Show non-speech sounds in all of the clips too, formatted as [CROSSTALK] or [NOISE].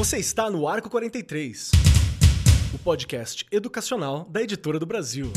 Você está no Arco 43, o podcast educacional da Editora do Brasil.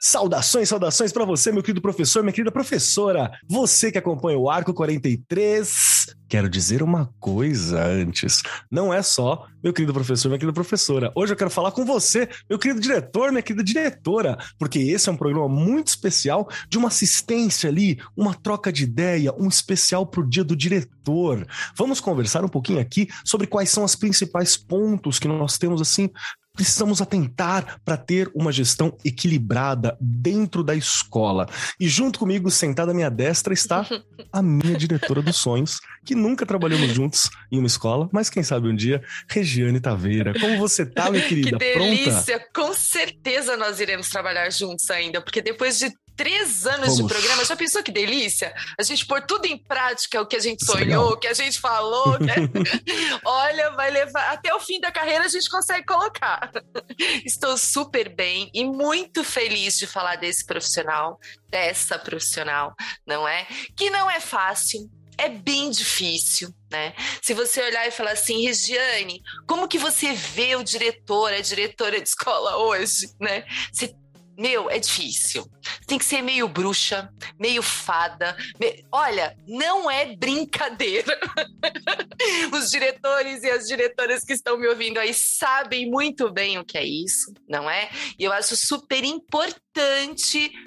Saudações, saudações para você, meu querido professor, minha querida professora. Você que acompanha o Arco 43. Quero dizer uma coisa antes. Não é só meu querido professor, minha querida professora. Hoje eu quero falar com você, meu querido diretor, minha querida diretora, porque esse é um programa muito especial de uma assistência ali, uma troca de ideia, um especial pro dia do diretor. Vamos conversar um pouquinho aqui sobre quais são os principais pontos que nós temos assim precisamos atentar para ter uma gestão equilibrada dentro da escola. E junto comigo, sentada à minha destra, está a minha diretora dos sonhos, que nunca trabalhamos juntos em uma escola, mas quem sabe um dia, Regiane Taveira. Como você tá, minha [LAUGHS] querida? Que delícia! Pronta? Com certeza nós iremos trabalhar juntos ainda, porque depois de três anos Vamos. de programa. Já pensou que delícia? A gente pôr tudo em prática, o que a gente sonhou, o que a gente falou. Né? [LAUGHS] Olha, vai levar até o fim da carreira a gente consegue colocar. Estou super bem e muito feliz de falar desse profissional, dessa profissional, não é? Que não é fácil, é bem difícil, né? Se você olhar e falar assim, Regiane, como que você vê o diretor, a diretora de escola hoje, né? Você meu, é difícil. Tem que ser meio bruxa, meio fada. Me... Olha, não é brincadeira. [LAUGHS] Os diretores e as diretoras que estão me ouvindo aí sabem muito bem o que é isso, não é? E eu acho super importante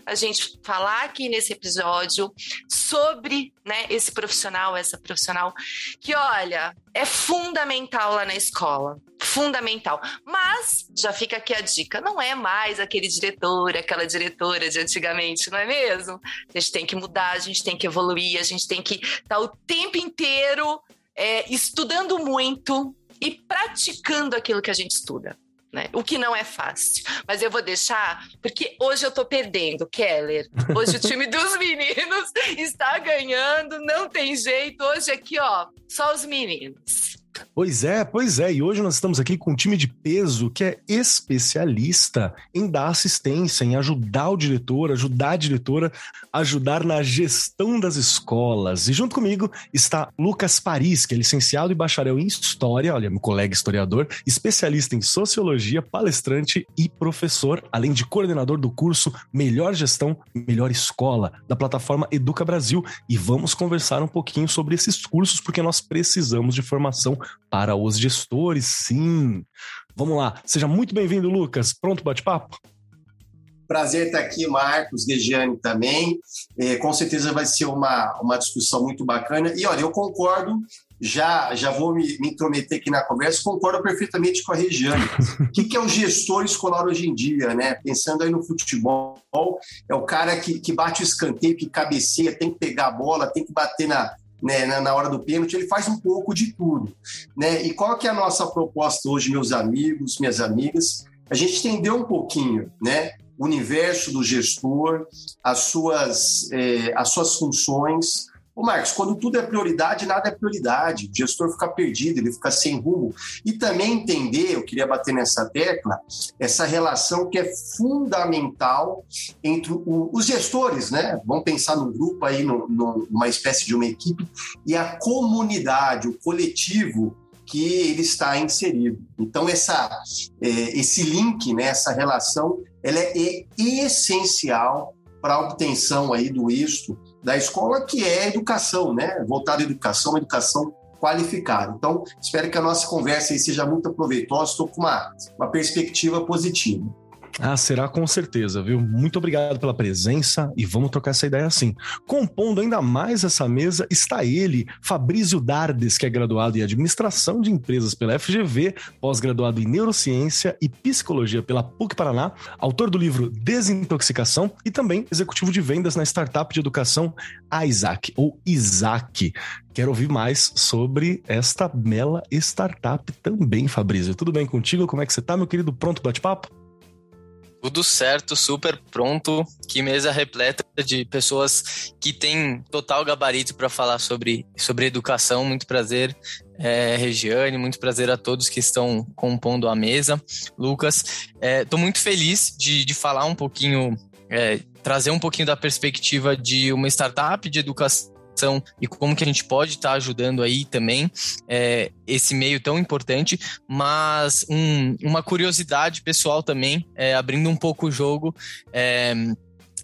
a gente falar aqui nesse episódio sobre né, esse profissional, essa profissional, que olha, é fundamental lá na escola fundamental. Mas já fica aqui a dica: não é mais aquele diretor, aquela diretora de antigamente, não é mesmo? A gente tem que mudar, a gente tem que evoluir, a gente tem que estar tá o tempo inteiro é, estudando muito e praticando aquilo que a gente estuda. Né? O que não é fácil. Mas eu vou deixar, porque hoje eu tô perdendo, Keller. Hoje o [LAUGHS] time dos meninos está ganhando, não tem jeito. Hoje aqui, ó, só os meninos. Pois é, pois é. E hoje nós estamos aqui com um time de peso que é especialista em dar assistência, em ajudar o diretor, ajudar a diretora, ajudar na gestão das escolas. E junto comigo está Lucas Paris, que é licenciado e bacharel em História, olha, meu colega historiador, especialista em Sociologia, palestrante e professor, além de coordenador do curso Melhor Gestão, Melhor Escola, da plataforma Educa Brasil. E vamos conversar um pouquinho sobre esses cursos, porque nós precisamos de formação para os gestores, sim. Vamos lá, seja muito bem-vindo, Lucas. Pronto, bate-papo? Prazer estar aqui, Marcos, Regiane também. É, com certeza vai ser uma, uma discussão muito bacana. E olha, eu concordo, já, já vou me, me intrometer aqui na conversa, concordo perfeitamente com a Regiane. o que, que é o gestor escolar hoje em dia, né? Pensando aí no futebol, é o cara que, que bate o escanteio, que cabeceia, tem que pegar a bola, tem que bater na, né, na, hora do pênalti, ele faz um pouco de tudo. Né? E qual que é a nossa proposta hoje, meus amigos, minhas amigas? A gente entender um pouquinho né, o universo do gestor, as suas, é, as suas funções, Ô Marcos, quando tudo é prioridade, nada é prioridade. O gestor fica perdido, ele fica sem rumo. E também entender, eu queria bater nessa tecla, essa relação que é fundamental entre o, os gestores, né? Vamos pensar no grupo aí, no, no, numa espécie de uma equipe, e a comunidade, o coletivo que ele está inserido. Então, essa, é, esse link, né, essa relação, ela é, essencial para a obtenção aí do êxito da escola, que é educação, né? Voltada à educação, educação qualificada. Então, espero que a nossa conversa seja muito proveitosa, estou com uma, uma perspectiva positiva. Ah, será com certeza, viu? Muito obrigado pela presença e vamos trocar essa ideia assim. Compondo ainda mais essa mesa está ele, Fabrício Dardes, que é graduado em Administração de Empresas pela FGV, pós-graduado em Neurociência e Psicologia pela PUC Paraná, autor do livro Desintoxicação e também executivo de vendas na startup de educação Isaac, ou Isaac. Quero ouvir mais sobre esta bela startup também, Fabrício. Tudo bem contigo? Como é que você tá, meu querido? Pronto bate-papo? Tudo certo, super pronto. Que mesa repleta de pessoas que têm total gabarito para falar sobre, sobre educação. Muito prazer, é, Regiane, muito prazer a todos que estão compondo a mesa. Lucas, estou é, muito feliz de, de falar um pouquinho é, trazer um pouquinho da perspectiva de uma startup de educação e como que a gente pode estar tá ajudando aí também é, esse meio tão importante, mas um, uma curiosidade pessoal também, é, abrindo um pouco o jogo, é,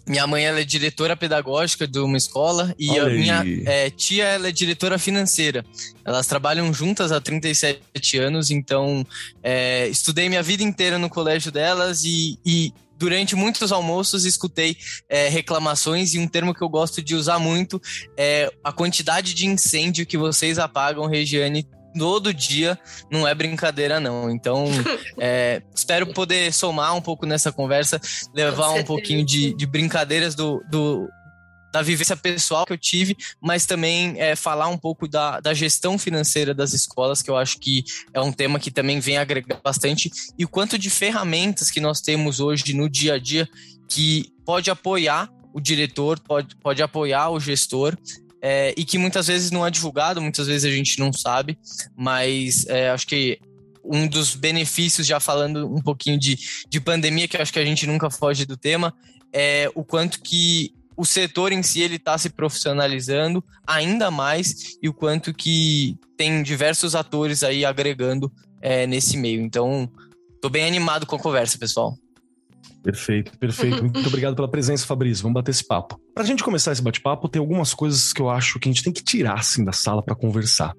minha mãe ela é diretora pedagógica de uma escola e Olha a minha é, tia ela é diretora financeira. Elas trabalham juntas há 37 anos, então é, estudei minha vida inteira no colégio delas e, e durante muitos almoços escutei é, reclamações e um termo que eu gosto de usar muito é a quantidade de incêndio que vocês apagam, Regiane, todo dia não é brincadeira, não. Então, [LAUGHS] é, espero poder somar um pouco nessa conversa, levar um pouquinho de, de brincadeiras do, do, da vivência pessoal que eu tive, mas também é, falar um pouco da, da gestão financeira das escolas, que eu acho que é um tema que também vem agregar bastante, e o quanto de ferramentas que nós temos hoje no dia a dia que pode apoiar o diretor, pode, pode apoiar o gestor é, e que muitas vezes não é divulgado, muitas vezes a gente não sabe, mas é, acho que um dos benefícios, já falando um pouquinho de, de pandemia, que acho que a gente nunca foge do tema, é o quanto que o setor em si ele está se profissionalizando ainda mais e o quanto que tem diversos atores aí agregando é, nesse meio. Então, estou bem animado com a conversa, pessoal. Perfeito, perfeito. [LAUGHS] Muito obrigado pela presença, Fabrício. Vamos bater esse papo. Pra gente começar esse bate-papo, tem algumas coisas que eu acho que a gente tem que tirar assim da sala para conversar.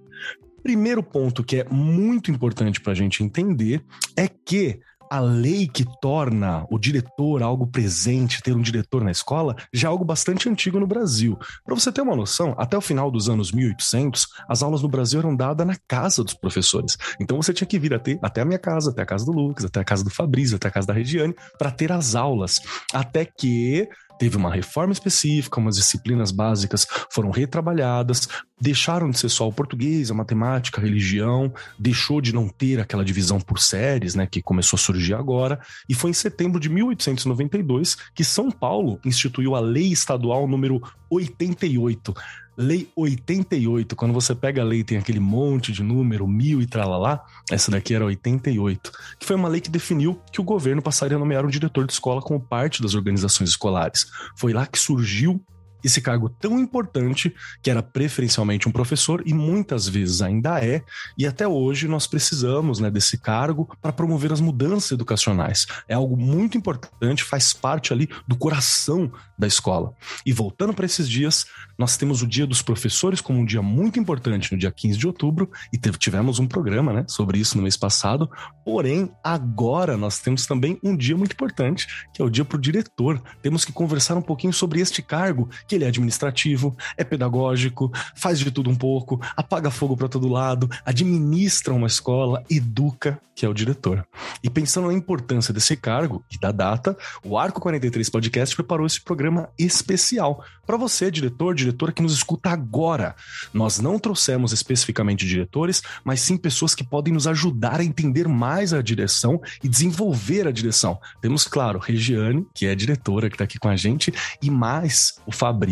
Primeiro ponto que é muito importante para a gente entender é que a lei que torna o diretor algo presente, ter um diretor na escola, já é algo bastante antigo no Brasil. Para você ter uma noção, até o final dos anos 1800, as aulas no Brasil eram dadas na casa dos professores. Então você tinha que vir até, até a minha casa, até a casa do Lucas, até a casa do Fabrício, até a casa da Regiane, para ter as aulas. Até que teve uma reforma específica, umas disciplinas básicas foram retrabalhadas, deixaram de ser só o português, a matemática, a religião, deixou de não ter aquela divisão por séries, né, que começou a surgir agora, e foi em setembro de 1892 que São Paulo instituiu a Lei Estadual número 88, Lei 88, quando você pega a lei tem aquele monte de número, mil e tralalá, essa daqui era 88, que foi uma lei que definiu que o governo passaria a nomear um diretor de escola como parte das organizações escolares. Foi lá que surgiu esse cargo tão importante, que era preferencialmente um professor e muitas vezes ainda é, e até hoje nós precisamos né, desse cargo para promover as mudanças educacionais. É algo muito importante, faz parte ali do coração da escola. E voltando para esses dias, nós temos o Dia dos Professores como um dia muito importante no dia 15 de outubro, e tivemos um programa né, sobre isso no mês passado. Porém, agora nós temos também um dia muito importante, que é o dia para o diretor. Temos que conversar um pouquinho sobre este cargo, que ele é administrativo, é pedagógico, faz de tudo um pouco, apaga fogo para todo lado, administra uma escola, educa, que é o diretor. E pensando na importância desse cargo e da data, o Arco 43 Podcast preparou esse programa especial para você, diretor, diretora que nos escuta agora. Nós não trouxemos especificamente diretores, mas sim pessoas que podem nos ajudar a entender mais a direção e desenvolver a direção. Temos, claro, Regiane, que é diretora que está aqui com a gente, e mais o Fabrício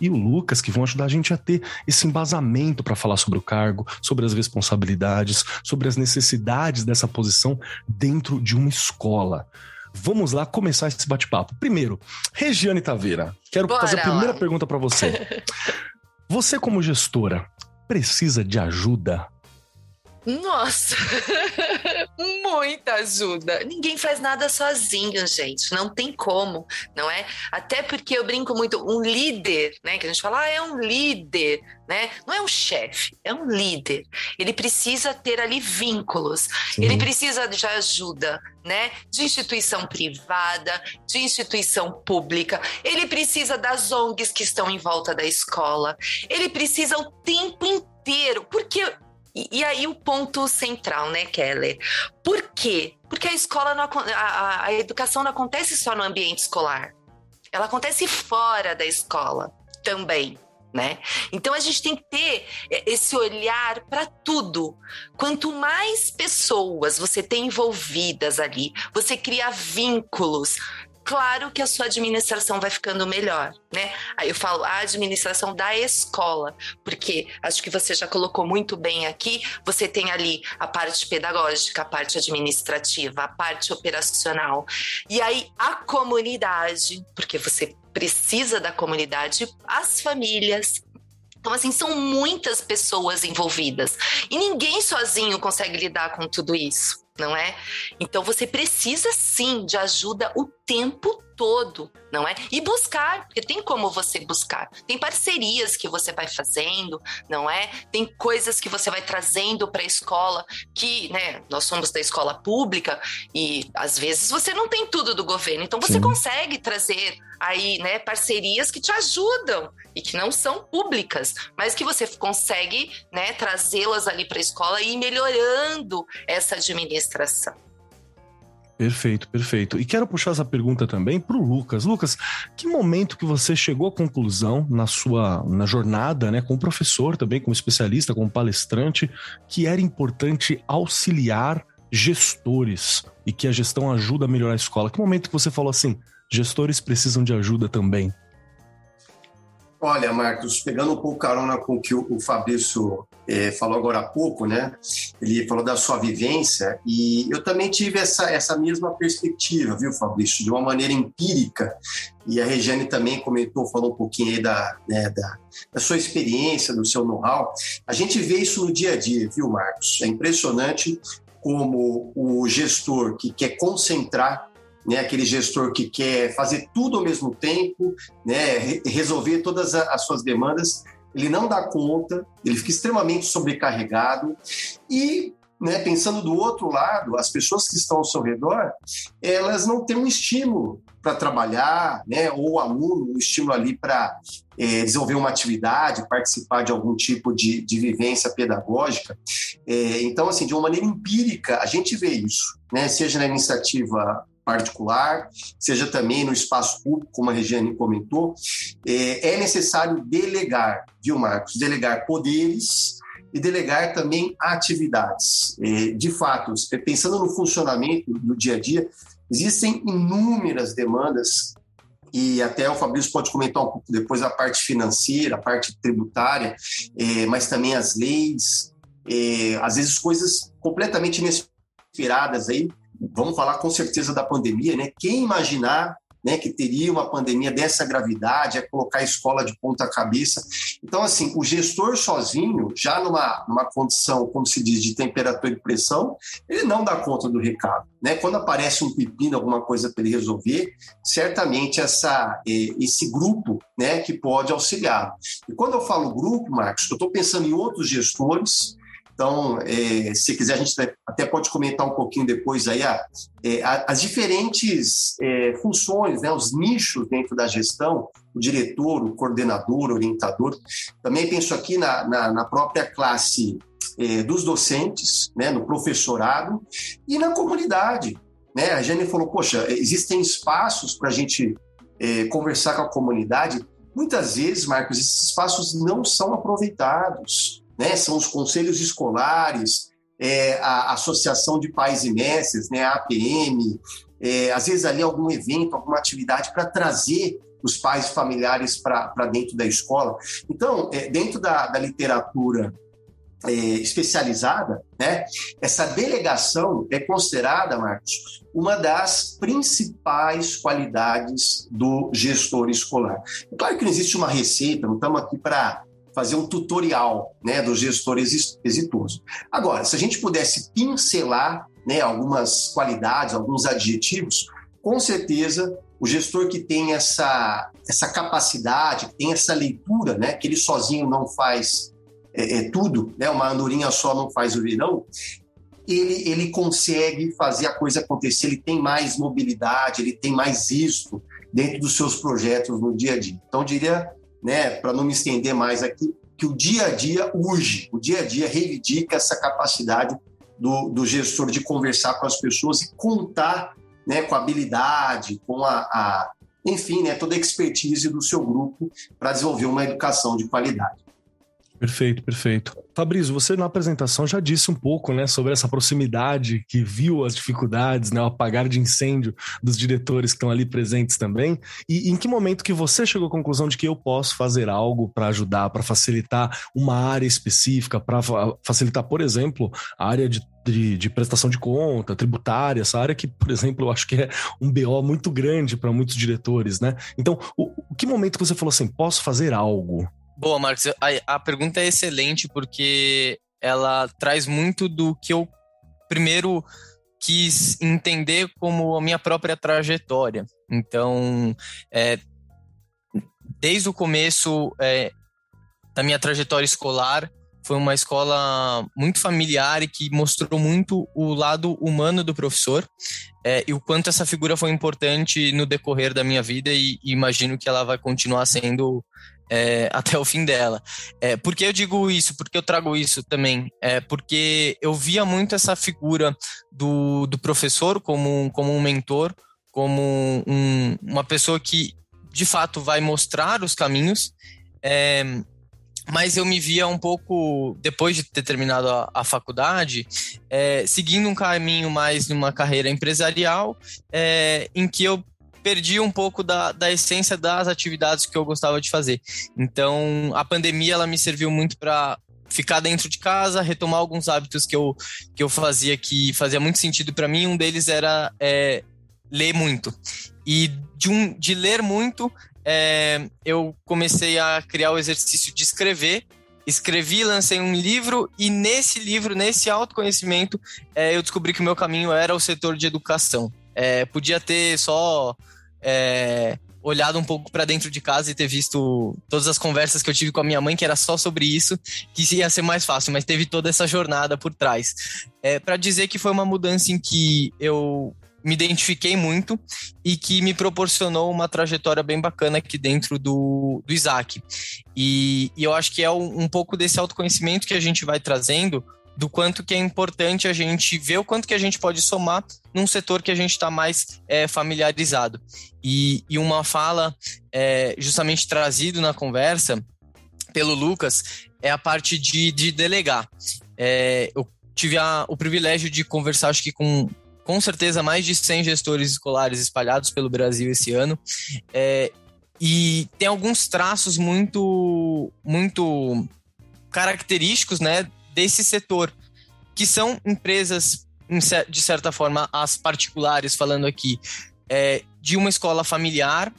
e o Lucas, que vão ajudar a gente a ter esse embasamento para falar sobre o cargo, sobre as responsabilidades, sobre as necessidades dessa posição dentro de uma escola. Vamos lá começar esse bate-papo. Primeiro, Regiane Taveira, quero Bora fazer a primeira lá. pergunta para você. [LAUGHS] você, como gestora, precisa de ajuda? Nossa, [LAUGHS] muita ajuda. Ninguém faz nada sozinho, gente. Não tem como, não é? Até porque eu brinco muito, um líder, né? Que a gente fala, ah, é um líder, né? Não é um chefe, é um líder. Ele precisa ter ali vínculos. Sim. Ele precisa de ajuda, né? De instituição privada, de instituição pública. Ele precisa das ONGs que estão em volta da escola. Ele precisa o tempo inteiro, porque e, e, aí o ponto central, né, Keller? Por quê? Porque a escola, não, a, a educação não acontece só no ambiente escolar. Ela acontece fora da escola também. Né? Então a gente tem que ter esse olhar para tudo. Quanto mais pessoas você tem envolvidas ali, você cria vínculos, claro que a sua administração vai ficando melhor, né? Aí eu falo a administração da escola, porque acho que você já colocou muito bem aqui, você tem ali a parte pedagógica, a parte administrativa, a parte operacional. E aí a comunidade, porque você precisa da comunidade, as famílias, então, assim, são muitas pessoas envolvidas. E ninguém sozinho consegue lidar com tudo isso não é? Então você precisa sim de ajuda o tempo todo, não é? E buscar, porque tem como você buscar. Tem parcerias que você vai fazendo, não é? Tem coisas que você vai trazendo para a escola, que, né, nós somos da escola pública e às vezes você não tem tudo do governo, então você Sim. consegue trazer aí, né, parcerias que te ajudam e que não são públicas, mas que você consegue, né, trazê-las ali para a escola e ir melhorando essa administração. Perfeito, perfeito. E quero puxar essa pergunta também para o Lucas. Lucas, que momento que você chegou à conclusão na sua na jornada, né, como professor também, como especialista, como palestrante, que era importante auxiliar gestores e que a gestão ajuda a melhorar a escola? Que momento que você falou assim, gestores precisam de ajuda também? Olha, Marcos, pegando um pouco carona com o que o Fabrício é, falou agora há pouco, né? Ele falou da sua vivência e eu também tive essa, essa mesma perspectiva, viu, Fabrício? De uma maneira empírica. E a Regiane também comentou, falou um pouquinho aí da, né, da, da sua experiência, do seu know-how. A gente vê isso no dia a dia, viu, Marcos? É impressionante como o gestor que quer concentrar né, aquele gestor que quer fazer tudo ao mesmo tempo, né, resolver todas as suas demandas, ele não dá conta, ele fica extremamente sobrecarregado e né, pensando do outro lado, as pessoas que estão ao seu redor, elas não têm um estímulo para trabalhar, né, ou o aluno, um estímulo ali para é, desenvolver uma atividade, participar de algum tipo de, de vivência pedagógica. É, então, assim, de uma maneira empírica, a gente vê isso, né, seja na iniciativa particular, seja também no espaço público, como a Regiane comentou, é, é necessário delegar, viu, Marcos? Delegar poderes e delegar também atividades. É, de fato, pensando no funcionamento do dia a dia, existem inúmeras demandas e até o Fabrício pode comentar um pouco depois a parte financeira, a parte tributária, é, mas também as leis, é, às vezes coisas completamente inesperadas aí vamos falar com certeza da pandemia, né? Quem imaginar né, que teria uma pandemia dessa gravidade, é colocar a escola de ponta cabeça. Então, assim, o gestor sozinho, já numa, numa condição, como se diz, de temperatura e pressão, ele não dá conta do recado. Né? Quando aparece um pepino, alguma coisa para ele resolver, certamente essa, esse grupo né, que pode auxiliar. E quando eu falo grupo, Marcos, eu estou pensando em outros gestores, então, é, se quiser, a gente até pode comentar um pouquinho depois aí a, é, as diferentes é, funções, né, os nichos dentro da gestão, o diretor, o coordenador, o orientador. Também penso aqui na, na, na própria classe dos docentes, né, no professorado e na comunidade. Né? A Jane falou, poxa, existem espaços para a gente conversar com a comunidade. Muitas vezes, Marcos, esses espaços não são aproveitados né? São os conselhos escolares, é, a Associação de Pais e Mestres, né? a APM, é, às vezes ali algum evento, alguma atividade para trazer os pais e familiares para dentro da escola. Então, é, dentro da, da literatura é, especializada, né, essa delegação é considerada, Marcos, uma das principais qualidades do gestor escolar. É claro que não existe uma receita, não estamos aqui para fazer um tutorial né, do gestor exitoso. Agora, se a gente pudesse pincelar né, algumas qualidades, alguns adjetivos, com certeza o gestor que tem essa, essa capacidade, que tem essa leitura, né, que ele sozinho não faz é, é, tudo, né, uma andorinha só não faz o verão, ele, ele consegue fazer a coisa acontecer, ele tem mais mobilidade, ele tem mais êxito dentro dos seus projetos no dia a dia. Então, eu diria né, para não me estender mais aqui, que o dia a dia urge, o dia a dia reivindica essa capacidade do, do gestor de conversar com as pessoas e contar né, com a habilidade, com a, a enfim, né, toda a expertise do seu grupo para desenvolver uma educação de qualidade. Perfeito, perfeito. Fabrício, você na apresentação já disse um pouco, né, sobre essa proximidade que viu as dificuldades, né, o apagar de incêndio dos diretores que estão ali presentes também. E em que momento que você chegou à conclusão de que eu posso fazer algo para ajudar, para facilitar uma área específica, para facilitar, por exemplo, a área de de, de, prestação de conta, tributária, essa área que, por exemplo, eu acho que é um BO muito grande para muitos diretores, né? Então, o, o, que momento que você falou assim, posso fazer algo? Boa, Marcos. A, a pergunta é excelente porque ela traz muito do que eu primeiro quis entender como a minha própria trajetória. Então, é, desde o começo é, da minha trajetória escolar, foi uma escola muito familiar e que mostrou muito o lado humano do professor é, e o quanto essa figura foi importante no decorrer da minha vida e, e imagino que ela vai continuar sendo é, até o fim dela. É, por que eu digo isso? Porque eu trago isso também? É porque eu via muito essa figura do, do professor como, como um mentor, como um, uma pessoa que de fato vai mostrar os caminhos. É, mas eu me via um pouco, depois de ter terminado a, a faculdade, é, seguindo um caminho mais numa carreira empresarial, é, em que eu perdi um pouco da, da essência das atividades que eu gostava de fazer. Então, a pandemia ela me serviu muito para ficar dentro de casa, retomar alguns hábitos que eu, que eu fazia que fazia muito sentido para mim. Um deles era é, ler muito. E de, um, de ler muito, é, eu comecei a criar o exercício de escrever. Escrevi, lancei um livro e nesse livro, nesse autoconhecimento, é, eu descobri que o meu caminho era o setor de educação. É, podia ter só é, olhado um pouco para dentro de casa e ter visto todas as conversas que eu tive com a minha mãe, que era só sobre isso, que ia ser mais fácil, mas teve toda essa jornada por trás. É, para dizer que foi uma mudança em que eu me identifiquei muito e que me proporcionou uma trajetória bem bacana aqui dentro do, do Isaac. E, e eu acho que é um, um pouco desse autoconhecimento que a gente vai trazendo do quanto que é importante a gente ver o quanto que a gente pode somar num setor que a gente está mais é, familiarizado. E, e, uma fala é, justamente trazido na conversa pelo Lucas é a parte de, de delegar. É, eu tive a, o privilégio de conversar, acho que com com certeza mais de 100 gestores escolares espalhados pelo Brasil esse ano. É, e tem alguns traços muito, muito característicos, né, desse setor, que são empresas, de certa forma, as particulares, falando aqui, é, de uma escola familiar,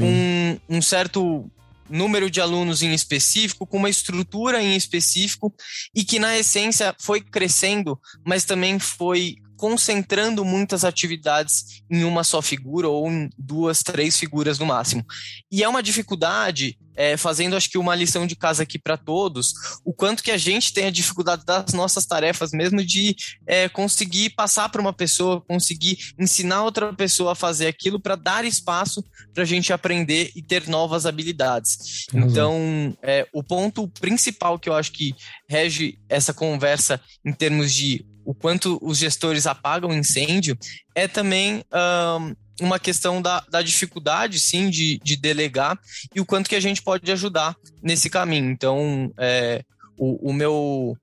um, um certo número de alunos em específico, com uma estrutura em específico, e que na essência foi crescendo, mas também foi concentrando muitas atividades em uma só figura ou em duas, três figuras no máximo. E é uma dificuldade, é, fazendo acho que uma lição de casa aqui para todos, o quanto que a gente tem a dificuldade das nossas tarefas mesmo de é, conseguir passar para uma pessoa, conseguir ensinar outra pessoa a fazer aquilo para dar espaço para a gente aprender e ter novas habilidades. Uhum. Então, é, o ponto principal que eu acho que rege essa conversa em termos de o quanto os gestores apagam incêndio, é também um, uma questão da, da dificuldade, sim, de, de, delegar e o quanto que a gente pode ajudar nesse caminho. Então, é, o, o meu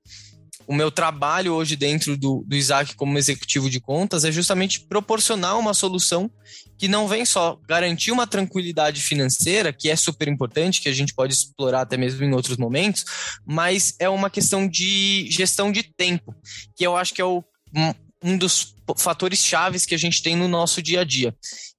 o meu trabalho hoje dentro do, do Isaac como executivo de contas é justamente proporcionar uma solução que não vem só garantir uma tranquilidade financeira, que é super importante, que a gente pode explorar até mesmo em outros momentos, mas é uma questão de gestão de tempo, que eu acho que é o, um dos fatores chaves que a gente tem no nosso dia a dia.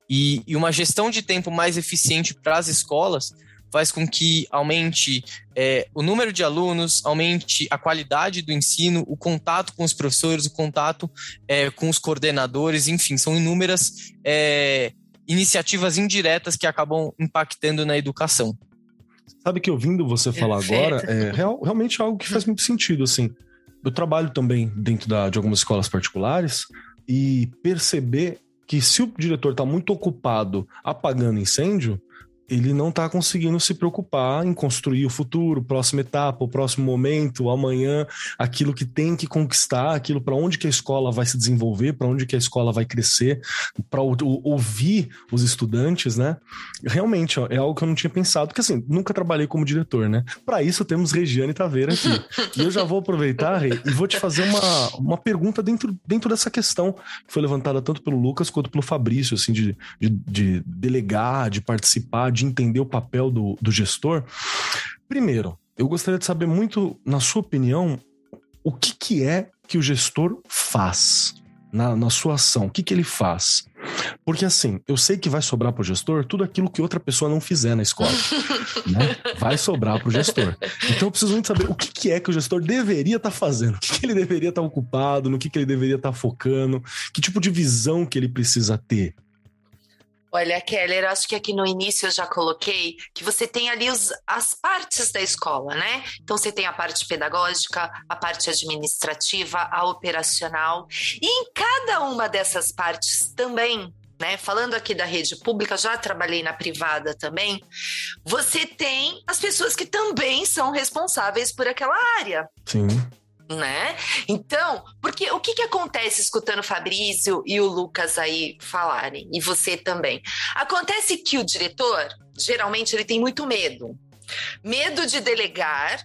E, e uma gestão de tempo mais eficiente para as escolas faz com que aumente é, o número de alunos, aumente a qualidade do ensino, o contato com os professores, o contato é, com os coordenadores, enfim, são inúmeras é, iniciativas indiretas que acabam impactando na educação. Sabe que ouvindo você falar Perfeito. agora, é real, realmente algo que faz muito sentido, assim. Eu trabalho também dentro da, de algumas escolas particulares e perceber que se o diretor está muito ocupado apagando incêndio, ele não está conseguindo se preocupar em construir o futuro, próxima etapa, o próximo momento, amanhã, aquilo que tem que conquistar, aquilo para onde que a escola vai se desenvolver, para onde que a escola vai crescer, para ouvir os estudantes, né? Realmente, ó, é algo que eu não tinha pensado, porque assim, nunca trabalhei como diretor, né? Para isso temos Regiane Taveira aqui. e eu já vou aproveitar, Rei, e vou te fazer uma, uma pergunta dentro, dentro dessa questão que foi levantada tanto pelo Lucas quanto pelo Fabrício, assim, de, de, de delegar, de participar, de entender o papel do, do gestor. Primeiro, eu gostaria de saber muito, na sua opinião, o que, que é que o gestor faz na, na sua ação? O que, que ele faz? Porque assim, eu sei que vai sobrar para o gestor tudo aquilo que outra pessoa não fizer na escola. [LAUGHS] né? Vai sobrar para o gestor. Então eu preciso muito saber o que, que é que o gestor deveria estar tá fazendo, o que, que, ele deveria estar tá ocupado, no que, que ele deveria estar tá focando, que tipo de visão que ele precisa ter. Olha, Keller, acho que aqui no início eu já coloquei que você tem ali os, as partes da escola, né? Então você tem a parte pedagógica, a parte administrativa, a operacional, e em cada uma dessas partes também né? Falando aqui da rede pública, já trabalhei na privada também. Você tem as pessoas que também são responsáveis por aquela área. Sim né? Então, porque o que, que acontece escutando o Fabrício e o Lucas aí falarem, e você também? Acontece que o diretor, geralmente, ele tem muito medo. Medo de delegar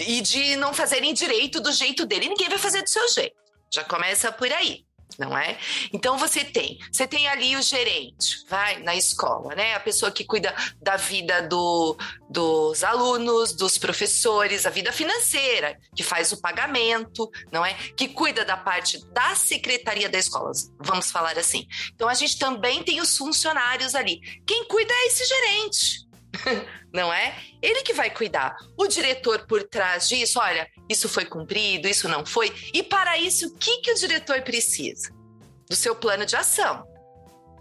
e de não fazerem direito do jeito dele. Ninguém vai fazer do seu jeito. Já começa por aí não é? Então você tem, você tem ali o gerente, vai na escola, né? A pessoa que cuida da vida do, dos alunos, dos professores, a vida financeira, que faz o pagamento, não é? Que cuida da parte da secretaria da escola, vamos falar assim. Então a gente também tem os funcionários ali. Quem cuida é esse gerente. [LAUGHS] não é? Ele que vai cuidar. O diretor por trás disso, olha, isso foi cumprido, isso não foi. E para isso, o que, que o diretor precisa? Do seu plano de ação.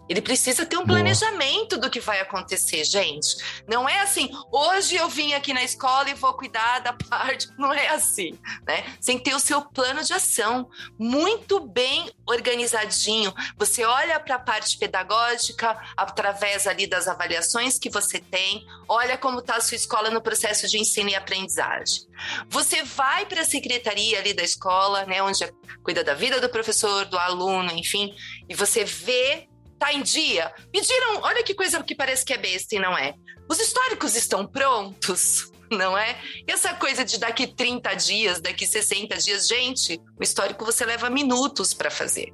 Ele precisa ter um Boa. planejamento do que vai acontecer, gente. Não é assim, hoje eu vim aqui na escola e vou cuidar da parte. [LAUGHS] Não é assim, né? Sem ter o seu plano de ação muito bem organizadinho. Você olha para a parte pedagógica através ali das avaliações que você tem, olha como está a sua escola no processo de ensino e aprendizagem. Você vai para a secretaria ali da escola, né, onde cuida da vida do professor, do aluno, enfim, e você vê Tá em dia? Pediram, olha que coisa que parece que é besta e não é. Os históricos estão prontos, [LAUGHS] não é? E essa coisa de daqui 30 dias, daqui 60 dias, gente, o histórico você leva minutos para fazer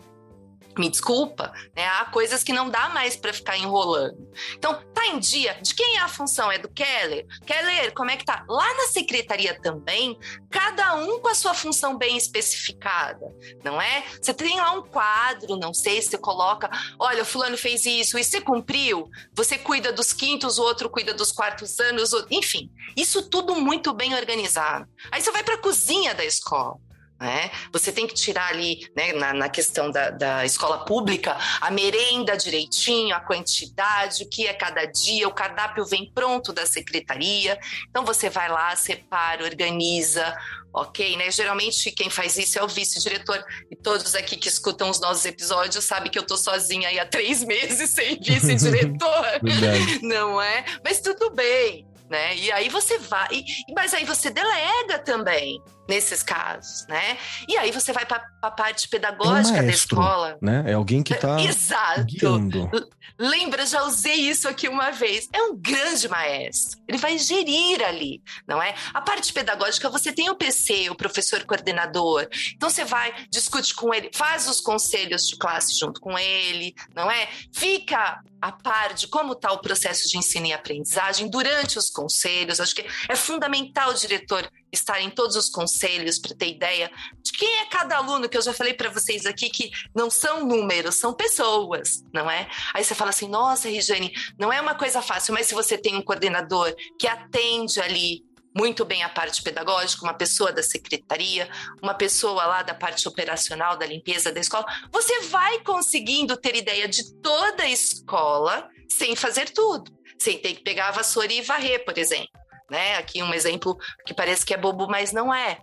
me desculpa, né? Há coisas que não dá mais para ficar enrolando. Então, tá em dia. De quem é a função? É do Keller? Keller, como é que tá? Lá na secretaria também, cada um com a sua função bem especificada, não é? Você tem lá um quadro, não sei, você coloca, olha, o fulano fez isso, e você cumpriu. Você cuida dos quintos, o outro cuida dos quartos anos, enfim. Isso tudo muito bem organizado. Aí você vai para a cozinha da escola. Né? Você tem que tirar ali, né, na, na questão da, da, escola pública, a merenda direitinho, a quantidade, o que é cada dia, o cardápio vem pronto da secretaria. Então você vai lá, separa, organiza, ok? Né? Geralmente quem faz isso é o vice-diretor. E todos aqui que escutam os nossos episódios sabem que eu tô sozinha aí há três [LAUGHS] meses sem vice-diretor. [LAUGHS] Não é? Mas tudo bem né? E aí você vai, mas aí você delega também nesses casos, né? E aí você vai para a parte pedagógica é um maestro, da escola, né? É alguém que está Exato. guiando. Lembra, já usei isso aqui uma vez. É um grande maestro. Ele vai gerir ali, não é? A parte pedagógica, você tem o PC, o professor coordenador. Então você vai, discute com ele, faz os conselhos de classe junto com ele, não é? Fica a par de como está o processo de ensino e aprendizagem durante os conselhos. Acho que é fundamental o diretor estar em todos os conselhos para ter ideia de quem é cada aluno, que eu já falei para vocês aqui que não são números, são pessoas, não é? Aí você fala assim: nossa, Regiane, não é uma coisa fácil, mas se você tem um coordenador que atende ali muito bem a parte pedagógica, uma pessoa da secretaria, uma pessoa lá da parte operacional da limpeza da escola, você vai conseguindo ter ideia de toda a escola sem fazer tudo, sem ter que pegar a vassoura e varrer, por exemplo. Né? Aqui um exemplo que parece que é bobo, mas não é.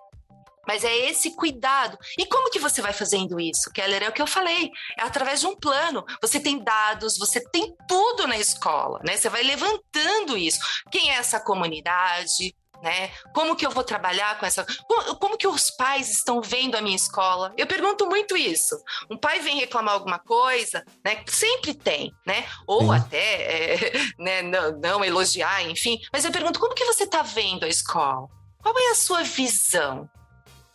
Mas é esse cuidado. E como que você vai fazendo isso, Keller? É o que eu falei. É através de um plano. Você tem dados, você tem tudo na escola, né? Você vai levantando isso. Quem é essa comunidade? Né? Como que eu vou trabalhar com essa? Como, como, que os pais estão vendo a minha escola? Eu pergunto muito isso. Um pai vem reclamar alguma coisa, né? Sempre tem, né? Ou Sim. até é, [LAUGHS] né, não, não, elogiar, enfim. Mas eu pergunto como que você está vendo a escola? Qual é a sua visão?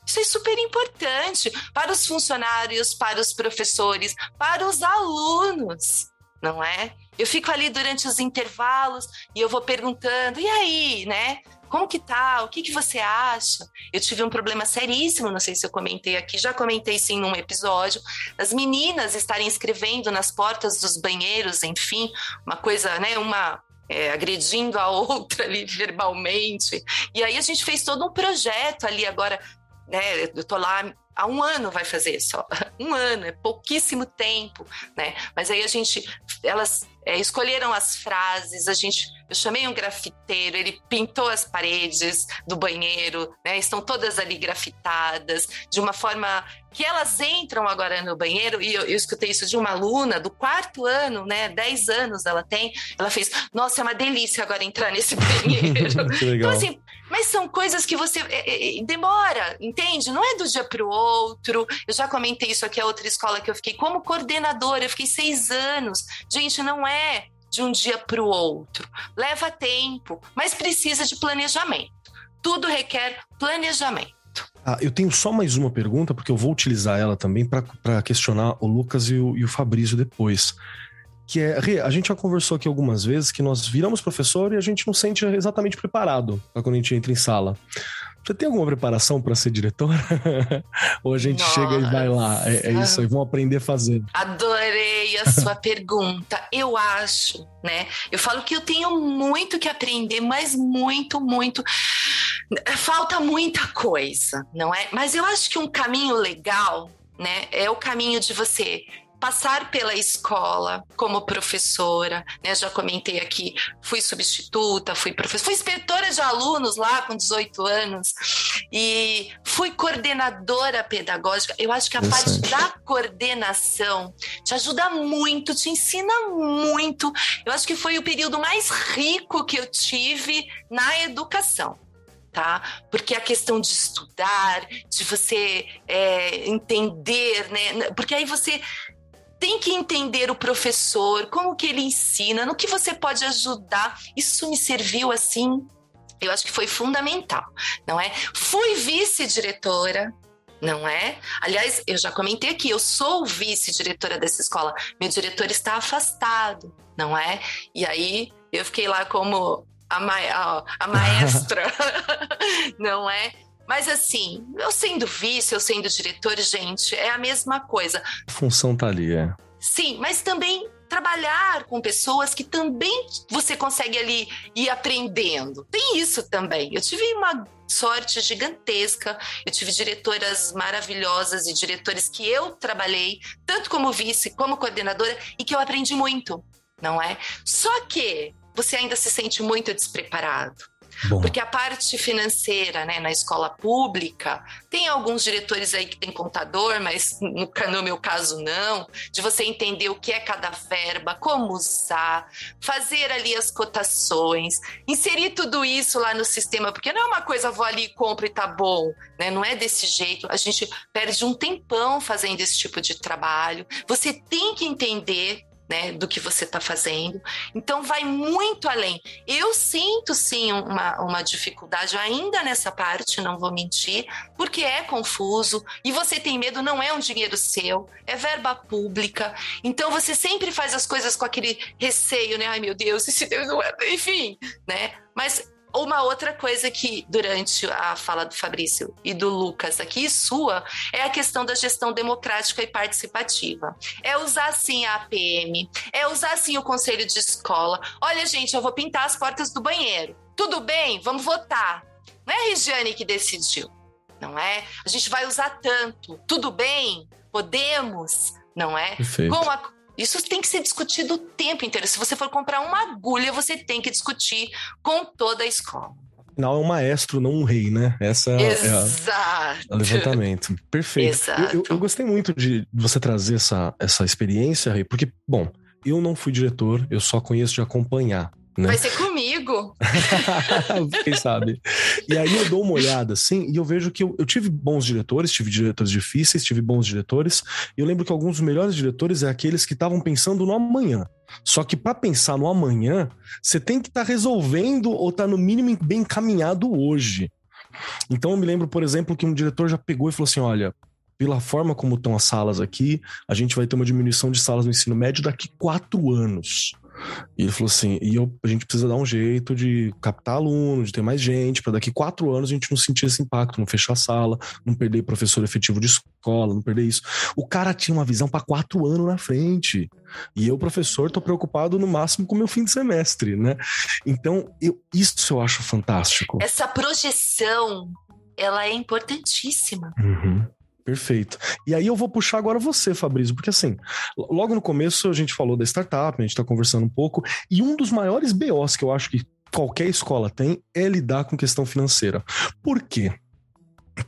Isso é super importante para os funcionários, para os professores, para os alunos, não é? Eu fico ali durante os intervalos e eu vou perguntando, e aí, né? Como que tá? O que, que você acha? Eu tive um problema seríssimo, não sei se eu comentei aqui, já comentei sim num episódio, as meninas estarem escrevendo nas portas dos banheiros, enfim, uma coisa, né, uma é, agredindo a [LAUGHS] outra ali verbalmente. E aí a gente fez todo um projeto ali agora né? Eu tô lá há um ano vai fazer só, [LAUGHS] um ano, é pouquíssimo tempo, né? Mas aí a gente, elas é, escolheram as frases, a gente, eu chamei um grafiteiro, ele pintou as paredes do banheiro, né? Estão todas ali grafitadas, de uma forma que elas entram agora no banheiro, e eu, eu escutei isso de uma aluna do quarto ano, né? Dez anos ela tem, ela fez, nossa, é uma delícia agora entrar nesse [LAUGHS] banheiro. então, assim, mas são coisas que você é, é, demora, entende? Não é do dia para o outro. Eu já comentei isso aqui a outra escola que eu fiquei como coordenadora, eu fiquei seis anos. Gente, não é de um dia para o outro. Leva tempo, mas precisa de planejamento. Tudo requer planejamento. Ah, eu tenho só mais uma pergunta, porque eu vou utilizar ela também para questionar o Lucas e o, e o Fabrício depois que é, Rê, a gente já conversou aqui algumas vezes que nós viramos professor e a gente não sente exatamente preparado quando a gente entra em sala. Você tem alguma preparação para ser diretora? [LAUGHS] Ou a gente Nossa. chega e vai lá? É, é isso aí, vão aprender a fazer. Adorei a sua [LAUGHS] pergunta. Eu acho, né? Eu falo que eu tenho muito que aprender, mas muito, muito. Falta muita coisa, não é? Mas eu acho que um caminho legal, né, é o caminho de você passar pela escola como professora, né? Já comentei aqui, fui substituta, fui professora, fui inspetora de alunos lá com 18 anos e fui coordenadora pedagógica. Eu acho que a parte da coordenação te ajuda muito, te ensina muito. Eu acho que foi o período mais rico que eu tive na educação. Tá? Porque a questão de estudar, de você é, entender, né? Porque aí você tem que entender o professor, como que ele ensina, no que você pode ajudar. Isso me serviu assim, eu acho que foi fundamental, não é? Fui vice-diretora, não é? Aliás, eu já comentei aqui, eu sou vice-diretora dessa escola. Meu diretor está afastado, não é? E aí eu fiquei lá como a, ma a, maestra, [LAUGHS] não é? Mas assim, eu sendo vice, eu sendo diretor, gente, é a mesma coisa. A função tá ali, é. Sim, mas também trabalhar com pessoas que também você consegue ali ir aprendendo. Tem isso também. Eu tive uma sorte gigantesca. Eu tive diretoras maravilhosas e diretores que eu trabalhei, tanto como vice, como coordenadora, e que eu aprendi muito, não é? Só que você ainda se sente muito despreparado. Bom. Porque a parte financeira, né, na escola pública, tem alguns diretores aí que tem contador, mas no, no meu caso não, de você entender o que é cada verba, como usar, fazer ali as cotações, inserir tudo isso lá no sistema, porque não é uma coisa, vou ali, compro e tá bom, né? Não é desse jeito. A gente perde um tempão fazendo esse tipo de trabalho. Você tem que entender né, do que você está fazendo. Então, vai muito além. Eu sinto, sim, uma, uma dificuldade ainda nessa parte, não vou mentir, porque é confuso e você tem medo, não é um dinheiro seu, é verba pública. Então, você sempre faz as coisas com aquele receio, né? Ai, meu Deus, e se Deus não é. Enfim, né? Mas uma outra coisa que, durante a fala do Fabrício e do Lucas aqui, sua, é a questão da gestão democrática e participativa. É usar, sim, a APM, é usar, sim, o conselho de escola. Olha, gente, eu vou pintar as portas do banheiro. Tudo bem? Vamos votar. Não é a Regiane que decidiu, não é? A gente vai usar tanto. Tudo bem? Podemos? Não é? Perfeito. Com a isso tem que ser discutido o tempo inteiro. Se você for comprar uma agulha, você tem que discutir com toda a escola. Afinal, é um maestro, não um rei, né? Essa Exato. é o levantamento. Perfeito. Eu, eu, eu, gostei muito de você trazer essa, essa experiência, Rei, porque, bom, eu não fui diretor, eu só conheço de acompanhar. Né? Vai ser comigo. [LAUGHS] Quem sabe? E aí eu dou uma olhada, assim, e eu vejo que eu, eu, tive bons diretores, tive diretores difíceis, tive bons diretores. E eu lembro que alguns dos melhores diretores é aqueles que estavam pensando no amanhã. Só que para pensar no amanhã, você tem que estar tá resolvendo ou estar tá no mínimo bem encaminhado hoje. Então eu me lembro, por exemplo, que um diretor já pegou e falou assim: olha, pela forma como estão as salas aqui, a gente vai ter uma diminuição de salas no ensino médio daqui quatro anos. E ele falou assim: e eu, a gente precisa dar um jeito de captar aluno, de ter mais gente, para daqui quatro anos a gente não sentir esse impacto, não fechar a sala, não perder professor efetivo de escola, não perder isso. O cara tinha uma visão para quatro anos na frente. E eu, professor, tô preocupado no máximo com o meu fim de semestre, né? Então, eu, isso eu acho fantástico. Essa projeção, ela é importantíssima. Uhum. Perfeito. E aí eu vou puxar agora você, Fabrício, porque assim, logo no começo a gente falou da startup, a gente está conversando um pouco, e um dos maiores BOs que eu acho que qualquer escola tem é lidar com questão financeira. Por quê?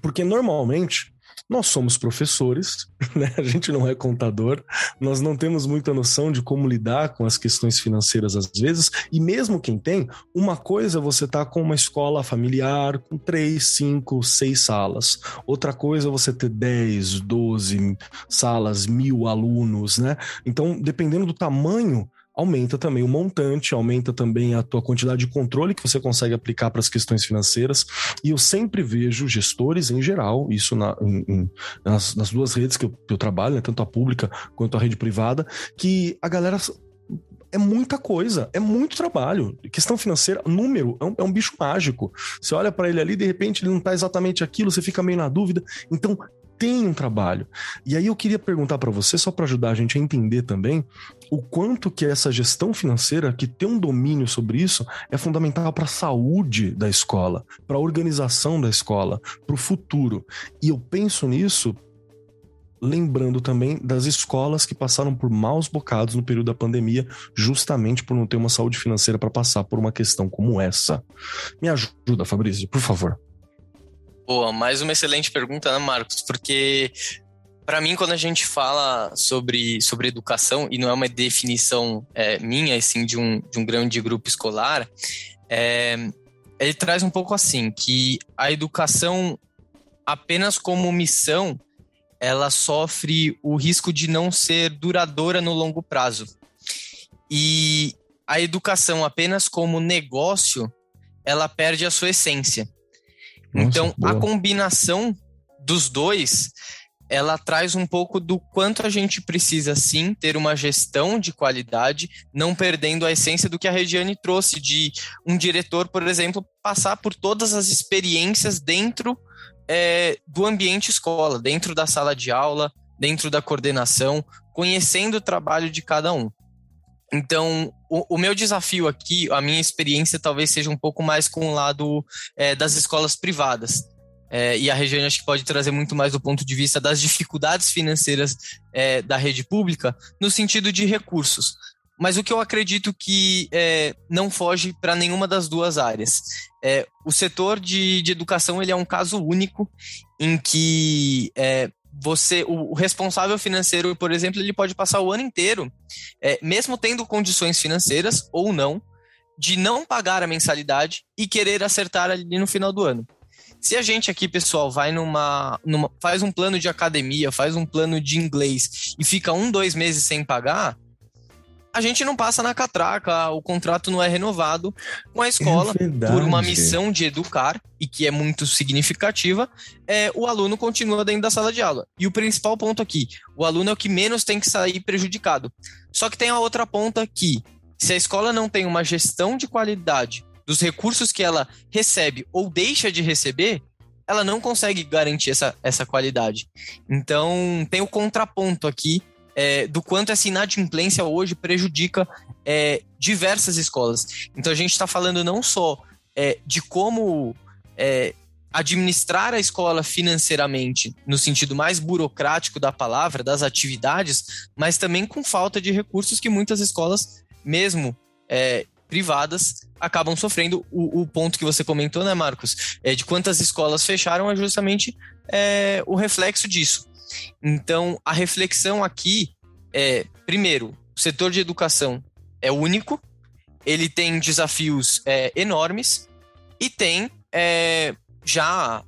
Porque normalmente nós somos professores, [LAUGHS] né? A gente não é contador, nós não temos muita noção de como lidar com as questões financeiras às vezes, e mesmo quem tem, uma coisa é você tá com uma escola familiar com três, cinco, seis salas. Outra coisa é você ter 10, 12 salas, mil alunos, né? Então, dependendo do tamanho aumenta também o montante, aumenta também a tua quantidade de controle que você consegue aplicar para as questões financeiras. E eu sempre vejo gestores em geral, isso na, em, em, nas, nas, duas redes que eu, que eu trabalho, né, tanto a pública quanto a rede privada, que a galera é muita coisa, é muito trabalho. Questão financeira, número, é um, é um bicho mágico. Você olha para ele ali, de repente ele não está exatamente aquilo, você fica meio na dúvida. Então, tem um trabalho. E aí eu queria perguntar para você, só para ajudar a gente a entender também, o quanto que essa gestão financeira, que tem um domínio sobre isso, é fundamental para a saúde da escola, para a organização da escola, para o futuro. E eu penso nisso lembrando também das escolas que passaram por maus bocados no período da pandemia, justamente por não ter uma saúde financeira para passar por uma questão como essa. Me ajuda, Fabrício, por favor. Boa, mais uma excelente pergunta, né, Marcos? Porque para mim, quando a gente fala sobre, sobre educação, e não é uma definição é, minha, assim, de um, de um grande grupo escolar, é, ele traz um pouco assim, que a educação apenas como missão, ela sofre o risco de não ser duradoura no longo prazo. E a educação apenas como negócio, ela perde a sua essência. Nossa, então, boa. a combinação dos dois, ela traz um pouco do quanto a gente precisa, sim, ter uma gestão de qualidade, não perdendo a essência do que a Regiane trouxe, de um diretor, por exemplo, passar por todas as experiências dentro é, do ambiente escola, dentro da sala de aula, dentro da coordenação, conhecendo o trabalho de cada um. Então, o, o, meu desafio aqui, a minha experiência talvez seja um pouco mais com o lado é, das escolas privadas. É, e a região acho que pode trazer muito mais do ponto de vista das dificuldades financeiras é, da rede pública, no sentido de recursos. Mas o que eu acredito que é, não foge para nenhuma das duas áreas. É, o setor de, de educação ele é um caso único em que é, você, o, responsável financeiro, por exemplo, ele pode passar o ano inteiro, é, mesmo tendo condições financeiras ou não, de não pagar a mensalidade e querer acertar ali no final do ano. Se a gente aqui, pessoal, vai numa, numa faz um plano de academia, faz um plano de inglês e fica um, dois meses sem pagar, a gente não passa na catraca, o contrato não é renovado com a escola é por uma missão de educar e que é muito significativa, é, o aluno continua dentro da sala de aula. E o principal ponto aqui, o aluno é o que menos tem que sair prejudicado. Só que tem a outra ponta que, se a escola não tem uma gestão de qualidade dos recursos que ela recebe ou deixa de receber, ela não consegue garantir essa, essa qualidade. Então, tem o contraponto aqui é, do quanto essa inadimplência hoje prejudica é, diversas escolas. Então a gente está falando não só é, de como é, administrar a escola financeiramente, no sentido mais burocrático da palavra, das atividades, mas também com falta de recursos que muitas escolas, mesmo é, privadas acabam sofrendo. O, o, ponto que você comentou, né, Marcos? É de quantas escolas fecharam é justamente é, o reflexo disso. Então, a reflexão aqui é, primeiro, o setor de educação é único, ele tem desafios é, enormes e tem é, já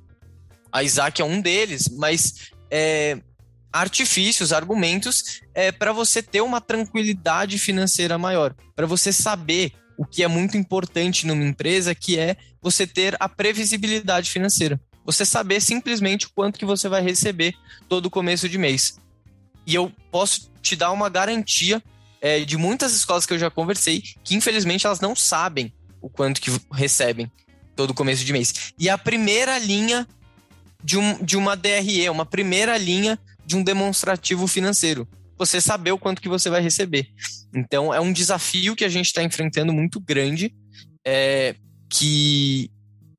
a Isaac é um deles, mas é, artifícios, argumentos é, para você ter uma tranquilidade financeira maior, para você saber o que é muito importante numa empresa, que é você ter a previsibilidade financeira. Você saber simplesmente o quanto que você vai receber todo começo de mês. E eu posso te dar uma garantia é, de muitas escolas que eu já conversei, que infelizmente elas não sabem o quanto que recebem todo começo de mês. E a primeira linha de, um, de uma DRE, uma primeira linha de um demonstrativo financeiro. Você saber o quanto que você vai receber. Então, é um desafio que a gente está enfrentando muito grande, é, que,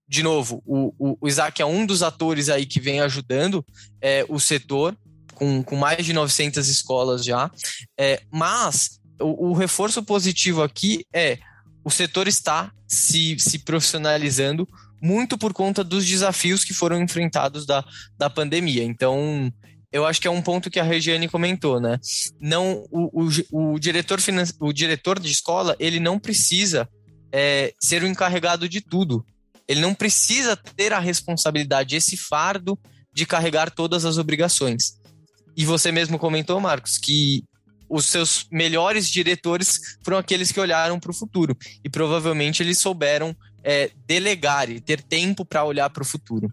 de novo, o, o, Isaac é um dos atores aí que vem ajudando é, o setor, com, com mais de 900 escolas já, é, mas o, o reforço positivo aqui é o setor está se, se profissionalizando muito por conta dos desafios que foram enfrentados da, da pandemia. Então, eu acho que é um ponto que a Regiane comentou, né? Não, o, o, o diretor, o diretor de escola, ele não precisa é, ser o encarregado de tudo. Ele não precisa ter a responsabilidade, esse fardo de carregar todas as obrigações. E você mesmo comentou, Marcos, que os seus melhores diretores foram aqueles que olharam para o futuro. E provavelmente eles souberam é, delegar e ter tempo para olhar para o futuro.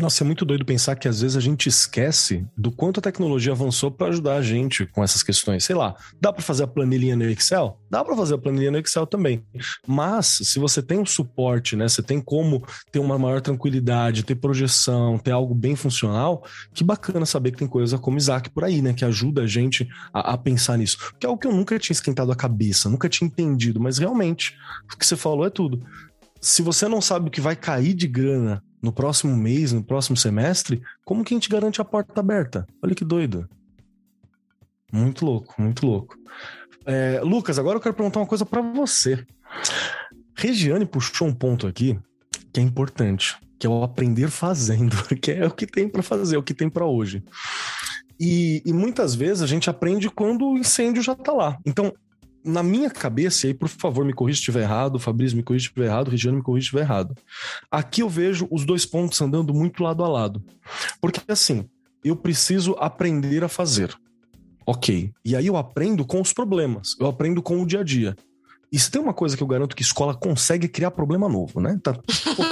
Nossa, é muito doido pensar que às vezes a gente esquece do quanto a tecnologia avançou para ajudar a gente com essas questões. Sei lá, dá para fazer a planilhinha no Excel? Dá para fazer a planilhinha no Excel também. Mas se você tem um suporte, né, você tem como ter uma maior tranquilidade, ter projeção, ter algo bem funcional, que bacana saber que tem coisa como Isaac por aí, né, que ajuda a gente a, a pensar nisso. Que é algo que eu nunca tinha esquentado a cabeça, nunca tinha entendido, mas realmente o que você falou é tudo se você não sabe o que vai cair de grana no próximo mês, no próximo semestre, como que a gente garante a porta aberta? Olha que doido. Muito louco, muito louco. É, Lucas, agora eu quero perguntar uma coisa para você. Regiane puxou um ponto aqui que é importante, que é o aprender fazendo, [LAUGHS] que é o que tem para fazer, o que tem para hoje. E, e, muitas vezes a gente aprende quando o incêndio já tá lá. Então, na minha cabeça, e aí por favor me corrija se estiver errado, Fabrício me corrija se estiver errado, Regiane me corrija se estiver errado. Aqui eu vejo os dois pontos andando muito lado a lado. Porque assim, eu preciso aprender a fazer. Ok. E aí eu aprendo com os problemas, eu aprendo com o dia a dia. E se tem uma coisa que eu garanto que escola consegue criar problema novo, né? Tá...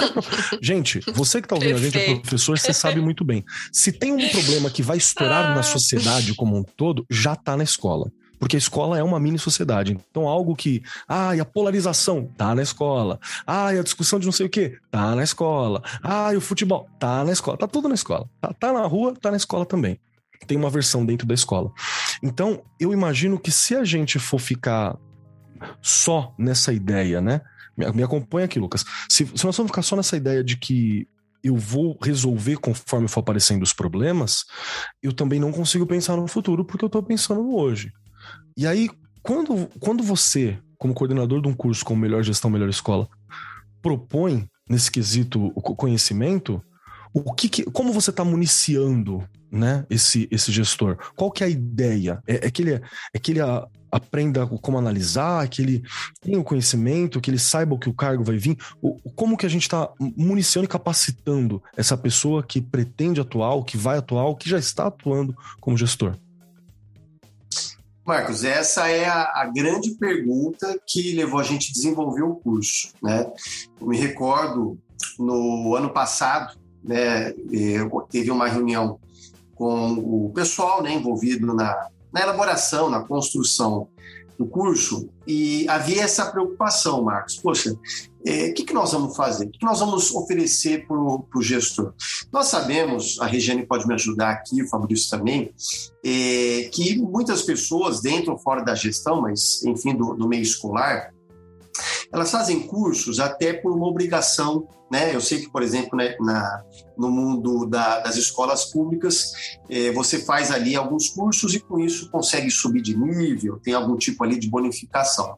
[LAUGHS] gente, você que tá ouvindo Perfeito. a gente é professor, você sabe muito bem. Se tem um problema que vai estourar na ah. sociedade como um todo, já tá na escola. Porque a escola é uma mini sociedade. Então, algo que. Ah, a polarização tá na escola. Ah, a discussão de não sei o quê tá na escola. Ah, o futebol tá na escola. Tá tudo na escola. Tá, tá na rua, tá na escola também. Tem uma versão dentro da escola. Então, eu imagino que se a gente for ficar só nessa ideia, né? Me, me acompanha aqui, Lucas. Se, se nós vamos ficar só nessa ideia de que eu vou resolver conforme for aparecendo os problemas, eu também não consigo pensar no futuro porque eu tô pensando no hoje. E aí, quando, quando você, como coordenador de um curso como Melhor Gestão, Melhor Escola, propõe nesse quesito o conhecimento, o que, que como você está municiando né, esse, esse gestor? Qual que é a ideia? É, é que ele, é que ele a, aprenda como analisar, que ele tenha o conhecimento, que ele saiba o que o cargo vai vir? O, como que a gente está municiando e capacitando essa pessoa que pretende atuar, que vai atuar, que já está atuando como gestor? Marcos, essa é a, a, grande pergunta que levou a gente a desenvolver o curso. Né? Eu me recordo, no ano passado, né, teve uma reunião com o pessoal né, envolvido na, na elaboração, na construção do curso e havia essa preocupação, Marcos. Poxa, é, o que, que nós vamos fazer? O que, que nós vamos oferecer para o gestor? Nós sabemos, a Regiane pode me ajudar aqui, o Fabrício também, é, que muitas pessoas, dentro ou fora da gestão, mas enfim, do, do meio escolar, elas fazem cursos até por uma obrigação, né? Eu sei que, por exemplo, né, na, no mundo da, das escolas públicas, eh, você faz ali alguns cursos e com isso consegue subir de nível, tem algum tipo ali de bonificação.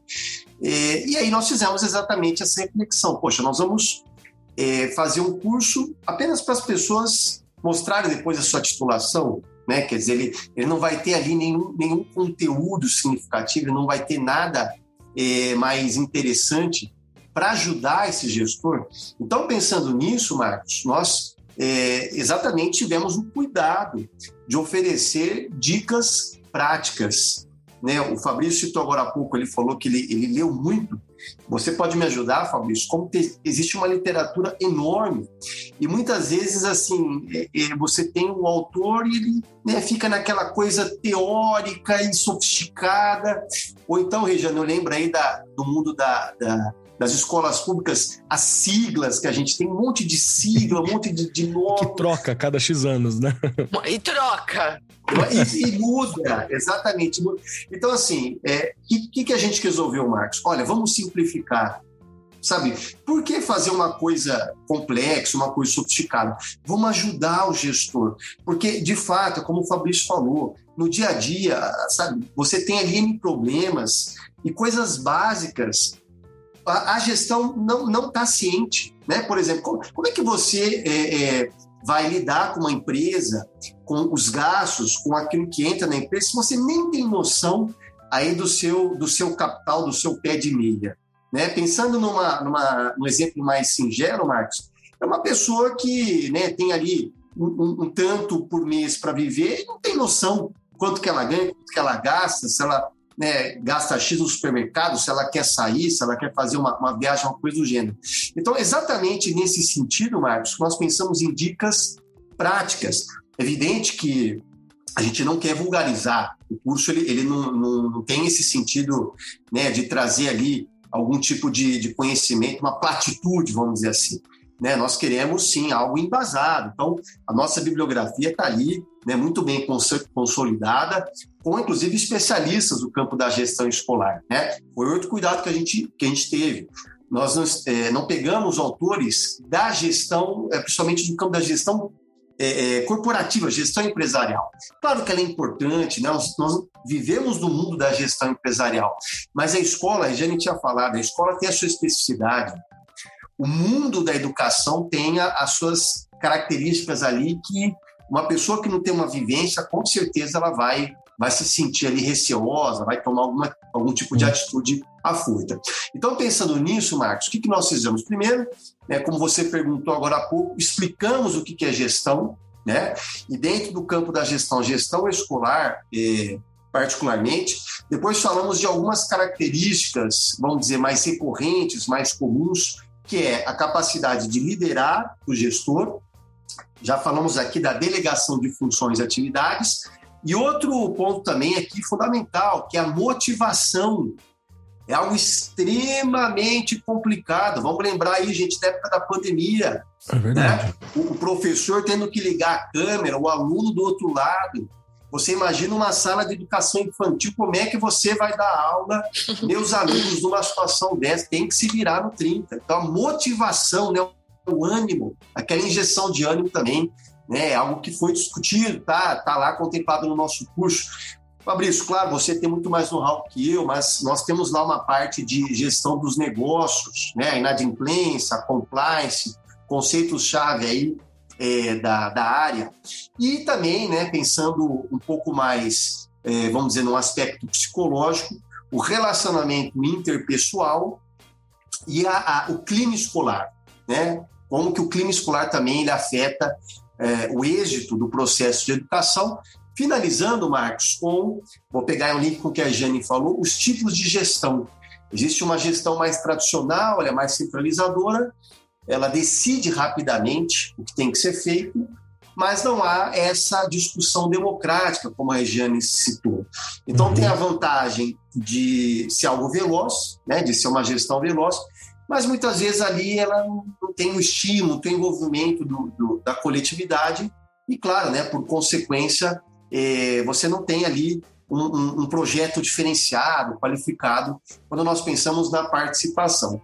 Eh, e aí nós fizemos exatamente essa reflexão. Poxa, nós vamos eh, fazer um curso apenas para as pessoas mostrarem depois a sua titulação, né? Quer dizer, ele, ele não vai ter ali nenhum, nenhum conteúdo significativo, não vai ter nada é, mais interessante para ajudar esse gestor. Então, pensando nisso, Marcos, nós é, exatamente tivemos o cuidado de oferecer dicas práticas. Né? O Fabrício citou agora há pouco, ele falou que ele, ele leu muito você pode me ajudar, Fabrício? Como te, existe uma literatura enorme e muitas vezes assim é, é, você tem o autor e ele né, fica naquela coisa teórica e sofisticada. Ou então, Regiane, eu lembro aí da, do mundo da, da das escolas públicas, as siglas que a gente tem, um monte de sigla, um monte de, de nome. Que troca cada X anos, né? E troca. E, e muda, exatamente. Então, assim, o é, que, que a gente resolveu, Marcos? Olha, vamos simplificar sabe? Por que fazer uma coisa complexa, uma coisa sofisticada? Vamos ajudar o gestor, porque de fato, como o Fabrício falou, no dia a dia, sabe? Você tem ali problemas e coisas básicas a, a gestão não está ciente. Né? Por exemplo, como, como é que você é, é, vai lidar com uma empresa, com os gastos, com aquilo que entra na empresa, se você nem tem noção aí do seu, do seu capital, do seu pé de meia? Né? Pensando numa, numa, num exemplo mais singelo, Marcos, é uma pessoa que né, tem ali um, um, um tanto por mês para viver e não tem noção quanto que ela ganha, quanto que ela gasta, se ela né, gasta X no supermercado, se ela quer sair, se ela quer fazer uma, uma viagem, uma coisa do gênero. Então, exatamente nesse sentido, Marcos, nós pensamos em dicas práticas. É evidente que a gente não quer vulgarizar. O curso ele, ele não, não, não tem esse sentido né, de trazer ali algum tipo de, de conhecimento, uma platitude, vamos dizer assim. Né? Nós queremos sim algo embasado. Então, a nossa bibliografia está ali, né, muito bem consolidada, com inclusive especialistas do campo da gestão escolar. Né? Foi outro cuidado que a gente, que a gente teve. Nós não, é, não pegamos autores da gestão, é, principalmente do campo da gestão é, é, corporativa, gestão empresarial. Claro que ela é importante, né? nós, nós, vivemos no mundo da gestão empresarial, mas a escola, a gente tinha falado, a escola tem a sua especificidade, o mundo da educação tenha as suas características ali que uma pessoa que não tem uma vivência, com certeza ela vai vai se sentir ali receosa, vai tomar alguma, algum tipo de atitude afoita. Então, pensando nisso, Marcos, o que, que nós fizemos? Primeiro, né, como você perguntou agora há pouco, explicamos o que, que é gestão, né? E dentro do campo da gestão, gestão escolar, eh, particularmente, depois falamos de algumas características, vamos dizer, mais recorrentes, mais comuns que é a capacidade de liderar o gestor. Já falamos aqui da delegação de funções e atividades. E outro ponto também aqui fundamental, que é a motivação. É algo extremamente complicado. Vamos lembrar aí, gente, da época da pandemia. É verdade. Né? O professor tendo que ligar a câmera, o aluno do outro lado. Você imagina uma sala de educação infantil, como é que você vai dar aula? [LAUGHS] Meus alunos, numa situação dessa, tem que se virar no 30. Então, a motivação, né, o ânimo, aquela injeção de ânimo também, né, é algo que foi discutido, tá, tá lá contemplado no nosso curso. Fabrício, claro, você tem muito mais know-how que eu, mas nós temos lá uma parte de gestão dos negócios, né, inadimplência, compliance, conceitos-chave aí é, da, da área. E também, né, pensando um pouco mais, é, vamos dizer, no aspecto psicológico, o relacionamento interpessoal e a, a, o clima escolar, né? Como que o clima escolar também ele afeta é, o êxito do processo de educação. Finalizando, Marcos, com, vou pegar um link com o que a Jane falou, os tipos de gestão. Existe uma gestão mais tradicional, ela é mais centralizadora, ela decide rapidamente o que tem que ser feito, mas não há essa discussão democrática, como a Regiane citou. Então, uhum. tem a vantagem de ser algo veloz, né, de ser uma gestão veloz, mas muitas vezes ali ela não tem o estímulo, tem o envolvimento do, do, da coletividade, e claro, né, por consequência, eh, você não tem ali um, um, um projeto diferenciado, qualificado, quando nós pensamos na participação.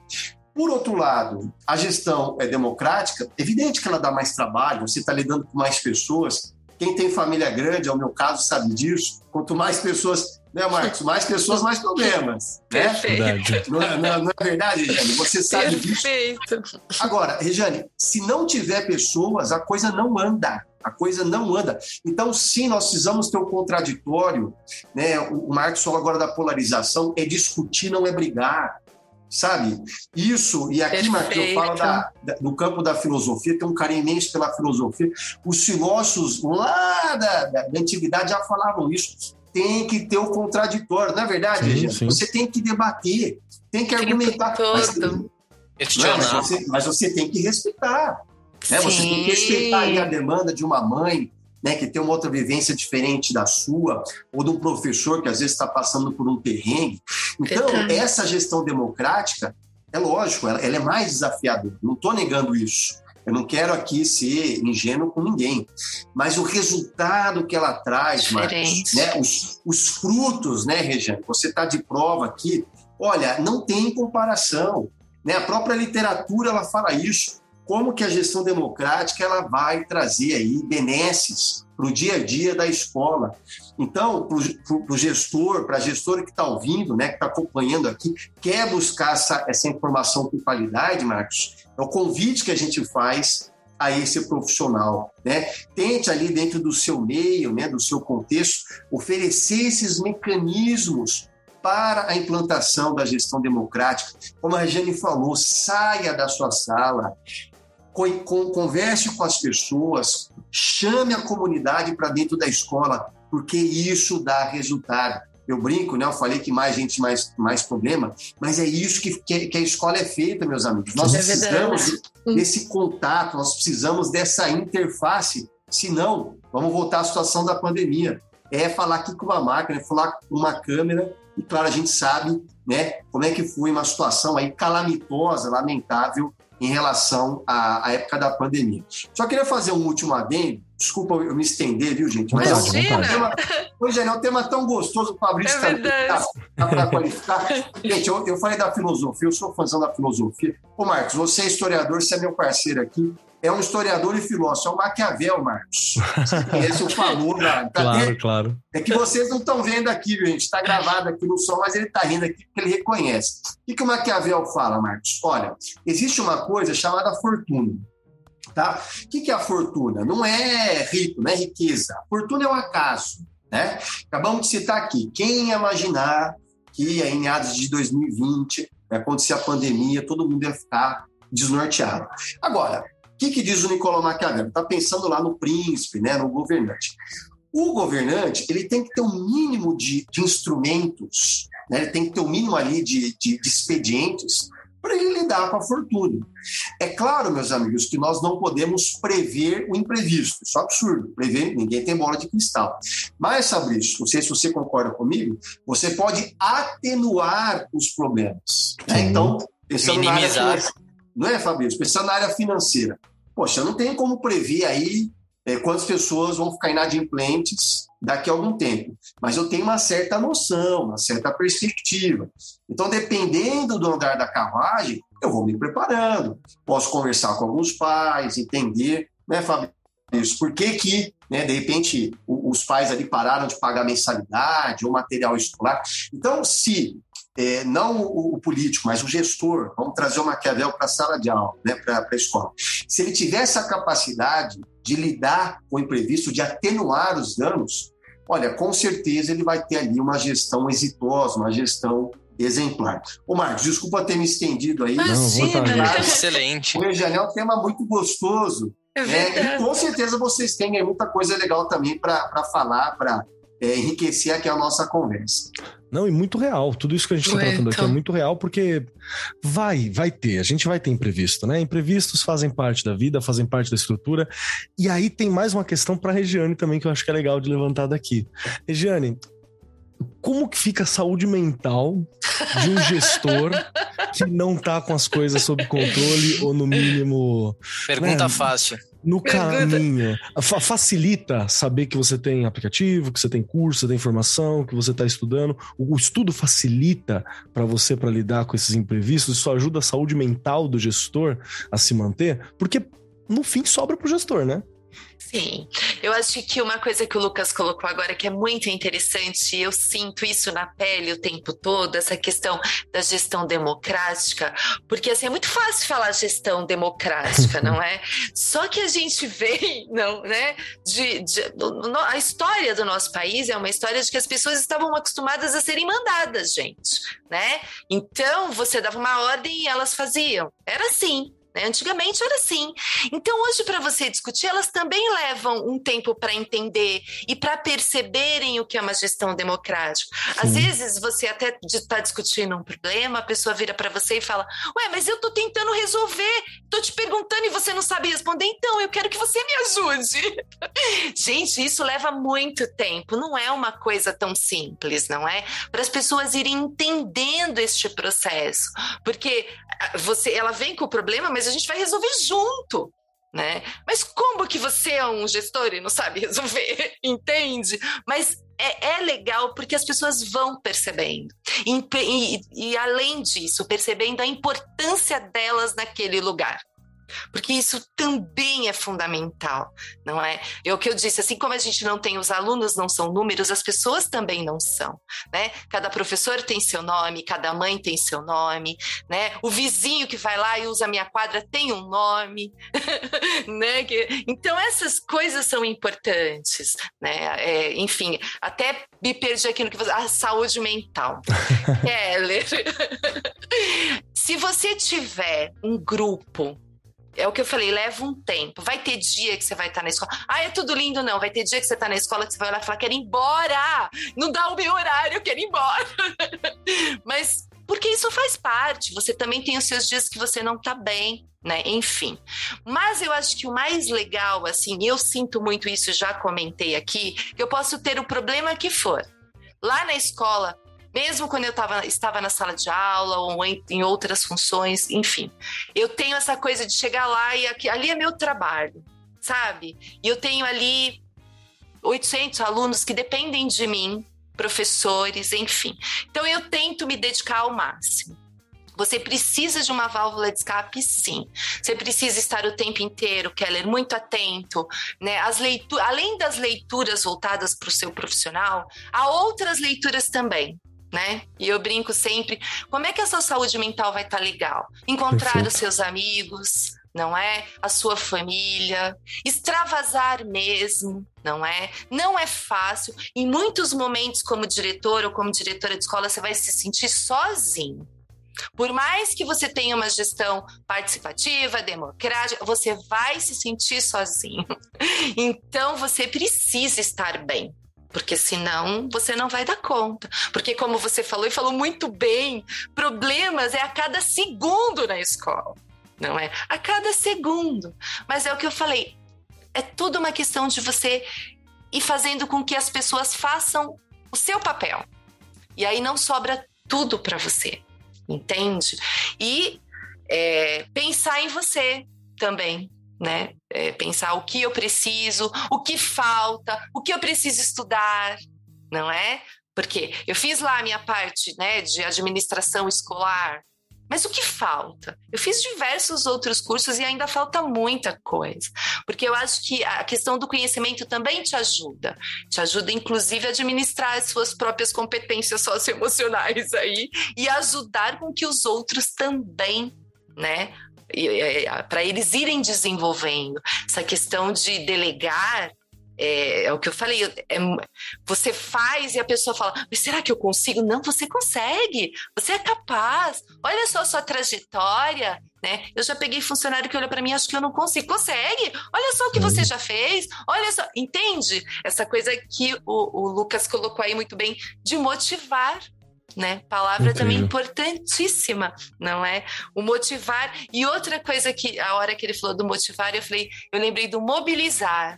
Por outro lado, a gestão é democrática, evidente que ela dá mais trabalho, você está lidando com mais pessoas. Quem tem família grande, é o meu caso, sabe disso. Quanto mais pessoas, né, Marcos? Mais pessoas, mais problemas. Né? Perfeito. Não, é, não, é, não é verdade, Regiane? Você sabe Perfeito. disso. Agora, Regiane, se não tiver pessoas, a coisa não anda. A coisa não anda. Então, sim, nós precisamos ter o um contraditório. Né? O Marcos falou agora da polarização, é discutir, não é brigar sabe? Isso, e aqui, Marcos, eu falo da, da, no campo da filosofia, tem um carinho imenso pela filosofia. Os filósofos lá da, da, da antiguidade já falavam isso. Tem que ter o contraditório, não é verdade, sim, sim. Você tem que debater, tem que argumentar. Mas, não, mas, você, mas você tem que respeitar. Né? Você tem que respeitar a demanda de uma mãe, né, que tem uma outra vivência diferente da sua, ou de um professor que às vezes está passando por um perrengue. Então, essa gestão democrática, é lógico, ela, ela é mais desafiadora. Não estou negando isso. Eu não quero aqui ser ingênuo com ninguém. Mas o resultado que ela traz, Marcos, né, os, os frutos, né, Regiane? Você está de prova aqui. Olha, não tem comparação. Né? A própria literatura ela fala isso como que a gestão democrática ela vai trazer aí benesses para o dia a dia da escola. Então, para o gestor, para a gestora que está ouvindo, né, que está acompanhando aqui, quer buscar essa, essa informação com qualidade, Marcos, é o convite que a gente faz a esse profissional, né? Tente ali dentro do seu meio, né, do seu contexto, oferecer esses mecanismos para a implantação da gestão democrática. Como a Regiane falou, saia da sua sala, converse com as pessoas, chame a comunidade para dentro da escola, porque isso dá resultado. Eu brinco, né? Eu falei que mais gente, mais, mais problema, mas é isso que, que, a escola é feita, meus amigos. Nós é precisamos desse contato, nós precisamos dessa interface, senão vamos voltar à situação da pandemia. É falar aqui com uma máquina, é falar com uma câmera, e claro, a gente sabe né, como é que foi uma situação aí calamitosa, lamentável, em relação à, à, época da pandemia. Só queria fazer um último adendo. Desculpa eu me estender, viu, gente? Mas Imagina. é um tema, hoje é um tema tão gostoso, o Fabrício é tá, tá para qualificar. Gente, eu, eu, falei da filosofia, eu sou fãzão da filosofia. Ô, Marcos, você é historiador, você é meu parceiro aqui é um historiador e filósofo, é o Maquiavel, Marcos. Esse o falou, cara. Claro, claro. É que vocês não estão vendo aqui, gente. Está gravado aqui no som, mas ele está rindo aqui porque ele reconhece. O que, que o Maquiavel fala, Marcos? Olha, existe uma coisa chamada fortuna. Tá? O que, é a fortuna? Não é rico, não é riqueza. A fortuna é o um acaso. Né? Acabamos de citar aqui. Quem ia imaginar que em meados de 2020 vai acontecer a pandemia, todo mundo ia ficar desnorteado. Agora, que, que diz o Nicolau Maquiavel? Está pensando lá no príncipe, né, no governante. O governante ele tem que ter um mínimo de, de instrumentos, né, ele tem que ter um mínimo ali de, de, de expedientes para ele lidar com a fortuna. É claro, meus amigos, que nós não podemos prever o imprevisto. Isso é absurdo. Prever, ninguém tem bola de cristal. Mas, Fabrício, não sei se você concorda comigo, você pode atenuar os problemas. Né? Então, pensando Minimizar. na área não é, Fabrício? Pensando na área financeira. Poxa, não tem como prever aí é, quantas pessoas vão ficar inadimplentes daqui a algum tempo. Mas eu tenho uma certa noção, uma certa perspectiva. Então, dependendo do andar da carruagem, eu vou me preparando. Posso conversar com alguns pais, entender, né, Fabrício? Por que, que né, de repente, os pais ali pararam de pagar mensalidade ou material escolar? Então, se é, não o, o, político, mas o gestor, vamos trazer o Maquiavel para a sala de aula, né, para a escola. Se ele tiver essa capacidade de lidar com o imprevisto, de atenuar os danos, olha, com certeza ele vai ter ali uma gestão exitosa, uma gestão exemplar. Ô Marcos, desculpa ter me estendido aí. Imagina. Não, Excelente. O Regianel é um tema muito gostoso. É né? E com certeza vocês têm muita coisa legal também para falar, para é, enriquecer aqui a nossa conversa. Não, e muito real. Tudo isso que a gente está tratando aqui é muito real, porque vai, vai ter. A gente vai ter imprevisto, né? Imprevistos fazem parte da vida, fazem parte da estrutura. E aí tem mais uma questão para a Regiane também, que eu acho que é legal de levantar daqui. Regiane, como que fica a saúde mental de um gestor que não tá com as coisas sob controle ou no mínimo. Pergunta né? fácil. No caminho. facilita saber que você tem aplicativo, que você tem curso, você tem informação, que você está estudando. O, estudo facilita para você para lidar com esses imprevistos. Isso ajuda a saúde mental do gestor a se manter, porque no fim sobra para o gestor, né? Sim, eu acho que uma coisa que o Lucas colocou agora que é muito interessante, eu sinto isso na pele o tempo todo, essa questão da gestão democrática, porque assim é muito fácil falar gestão democrática, [LAUGHS] não é? Só que a gente vê, não, né? De, de, a história do nosso país é uma história de que as pessoas estavam acostumadas a serem mandadas, gente, né? Então você dava uma ordem e elas faziam. Era assim. Né? Antigamente era assim. Então, hoje, para você discutir, elas também levam um tempo para entender e para perceberem o que é uma gestão democrática. Sim. Às vezes, você até está discutindo um problema, a pessoa vira para você e fala: Ué, mas eu estou tentando resolver, estou te perguntando e você não sabe responder, então eu quero que você me ajude. [LAUGHS] Gente, isso leva muito tempo, não é uma coisa tão simples, não é? Para as pessoas irem entendendo este processo. Porque ah, você, ela vem com o problema, mas a gente vai resolver junto. Né? Mas como que você é um gestor e não sabe [LAUGHS] resolver? Entende? Mas é, é, legal porque as pessoas vão percebendo. E, e, e, além disso, percebendo a importância delas naquele lugar porque isso também é fundamental, não é? É o que eu disse, assim como a gente não tem os alunos não são números, as pessoas também não são, né? Cada professor tem seu nome, cada mãe tem seu nome, né? O vizinho que vai lá e usa a minha quadra tem um nome, [LAUGHS] né? Então essas coisas são importantes, né? É, enfim, até me perdi aqui no que você... A saúde mental. [LAUGHS] Keller. [LAUGHS] Se você tiver um grupo é o que eu falei, leva um tempo. Vai ter dia que você vai estar na escola. Ah, é tudo lindo, não. Vai ter dia que você está na escola que você vai olhar e falar, quero ir embora! Não dá o meu horário, eu quero ir embora. [LAUGHS] Mas porque isso faz parte. Você também tem os seus dias que você não está bem, né? Enfim. Mas eu acho que o mais legal, assim, eu sinto muito isso, já comentei aqui, que eu posso ter o problema que for. Lá na escola, mesmo quando eu tava, estava na sala de aula ou em, em, outras funções, enfim. Eu tenho essa coisa de chegar lá e aqui, ali é meu trabalho, sabe? E eu tenho ali 800 alunos que dependem de mim, professores, enfim. Então eu tento me dedicar ao máximo. Você precisa de uma válvula de escape, sim. Você precisa estar o tempo inteiro, Keller, muito atento, né? As leituras, além das leituras voltadas para o seu profissional, há outras leituras também né? E eu brinco sempre, como é que a sua saúde mental vai estar tá legal? Encontrar Perfeito. os seus amigos, não é? A sua família, extravasar mesmo, não é? Não é fácil. Em muitos momentos, como diretor ou como diretora de escola, você vai se sentir sozinho. Por mais que você tenha uma gestão participativa, democrática, você vai se sentir sozinho. [LAUGHS] Então, você precisa estar bem porque senão você não vai dar conta. Porque, como você falou e falou muito bem, problemas é a cada segundo na escola, não é? A cada segundo. Mas é o que eu falei, é tudo uma questão de você ir fazendo com que as pessoas façam o seu papel. E aí não sobra tudo para você, entende? E é, pensar em você também, né? É, pensar o que eu preciso, o que falta, o que eu preciso estudar, não é? Porque eu fiz lá a minha parte, né, de administração escolar, mas o que falta? Eu fiz diversos outros cursos e ainda falta muita coisa. Porque eu acho que a questão do conhecimento também te ajuda. Te ajuda, inclusive, a administrar as suas próprias competências socioemocionais aí e ajudar com que os outros também né, para eles irem desenvolvendo. Essa questão de delegar é, é, o que eu falei, é, você faz e a pessoa fala, mas será que eu consigo? Não, você consegue, você é capaz, olha só a sua trajetória, né? Eu já peguei funcionário que olha para mim, acho que eu não consigo, consegue? Olha só o que você já fez, olha só, entende? Essa coisa que o, o Lucas colocou aí muito bem, de motivar né? Palavra Incrível. também importantíssima, não é? O motivar. E outra coisa que, a hora que ele falou do motivar, eu falei, eu lembrei do mobilizar.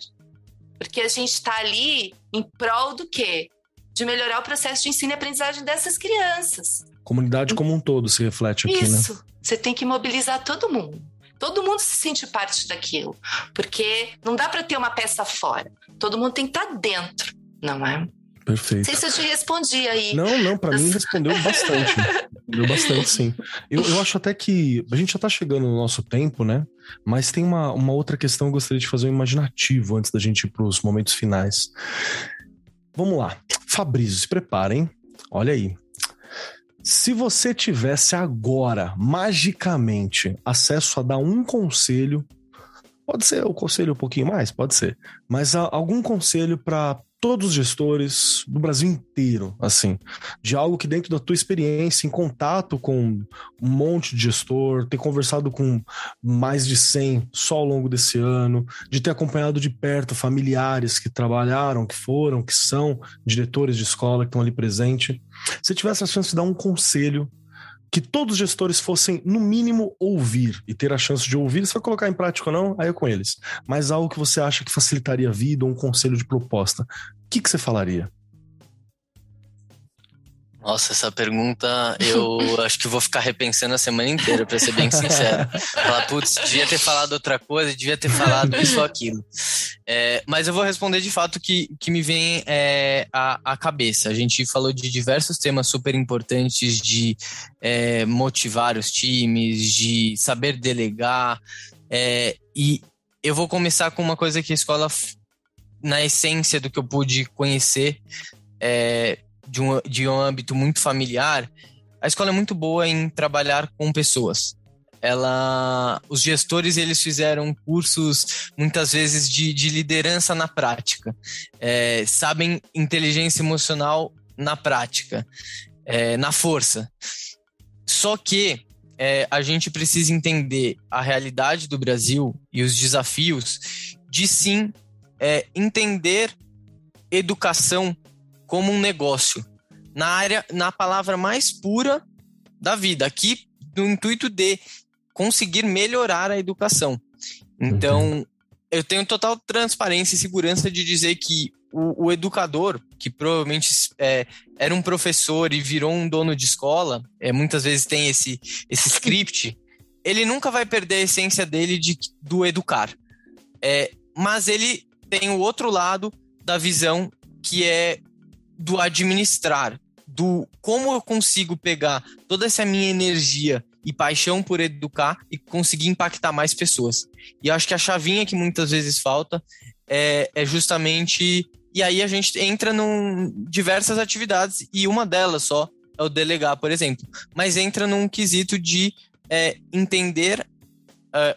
Porque a gente está ali em prol do quê? De melhorar o processo de ensino e aprendizagem dessas crianças. Comunidade como um todo se reflete aqui, Isso. né? Isso. Você tem que mobilizar todo mundo. Todo mundo se sente parte daquilo, porque não dá para ter uma peça fora. Todo mundo tem que estar tá dentro, não é? Perfeito. Não sei se eu te respondi aí. Não, não, para mim respondeu bastante. [LAUGHS] respondeu bastante, sim. Eu, eu acho até que a gente já tá chegando no nosso tempo, né? Mas tem uma, uma outra questão que eu gostaria de fazer um imaginativo antes da gente ir pros momentos finais. Vamos lá. Fabrício, se preparem. Olha aí. Se você tivesse agora, magicamente, acesso a dar um conselho, pode ser o conselho um pouquinho mais, pode ser, mas algum conselho para todos os gestores do Brasil inteiro, assim, de algo que dentro da tua experiência, em contato com um monte de gestor, ter conversado com mais de 100 só ao longo desse ano, de ter acompanhado de perto familiares que trabalharam, que foram, que são diretores de escola, que estão ali presentes, se tivesse a chance de dar um conselho que todos os gestores fossem, no mínimo, ouvir e ter a chance de ouvir. Se vai colocar em prática ou não, aí é com eles. Mas algo que você acha que facilitaria a vida, um conselho de proposta. O que, que você falaria? Nossa, essa pergunta eu [LAUGHS] acho que vou ficar repensando a semana inteira, para ser bem sincero. Falar, putz, devia ter falado outra coisa, devia ter falado isso ou aquilo. É, mas eu vou responder de fato que, que me vem é, à, à cabeça. A gente falou de diversos temas super importantes de é, motivar os times, de saber delegar. É, e eu vou começar com uma coisa que a escola, na essência do que eu pude conhecer, é, de um, de um âmbito muito familiar, a escola é muito boa em trabalhar com pessoas. Ela, os gestores eles fizeram cursos muitas vezes de, de liderança na prática, é, sabem inteligência emocional na prática, é, na força. Só que é, a gente precisa entender a realidade do Brasil e os desafios de sim é, entender educação como um negócio, na área, na palavra mais pura da vida, aqui no intuito de conseguir melhorar a educação. Então, uhum. eu tenho total transparência e segurança de dizer que o, o educador, que provavelmente é, era um professor e virou um dono de escola, é, muitas vezes tem esse, esse script, ele nunca vai perder a essência dele de, do educar. É, mas ele tem o outro lado da visão que é do administrar, do como eu consigo pegar toda essa minha energia e paixão por educar e conseguir impactar mais pessoas. E acho que a chavinha que muitas vezes falta é, é justamente. E aí a gente entra em diversas atividades e uma delas só é o delegar, por exemplo. Mas entra num quesito de é, entender é,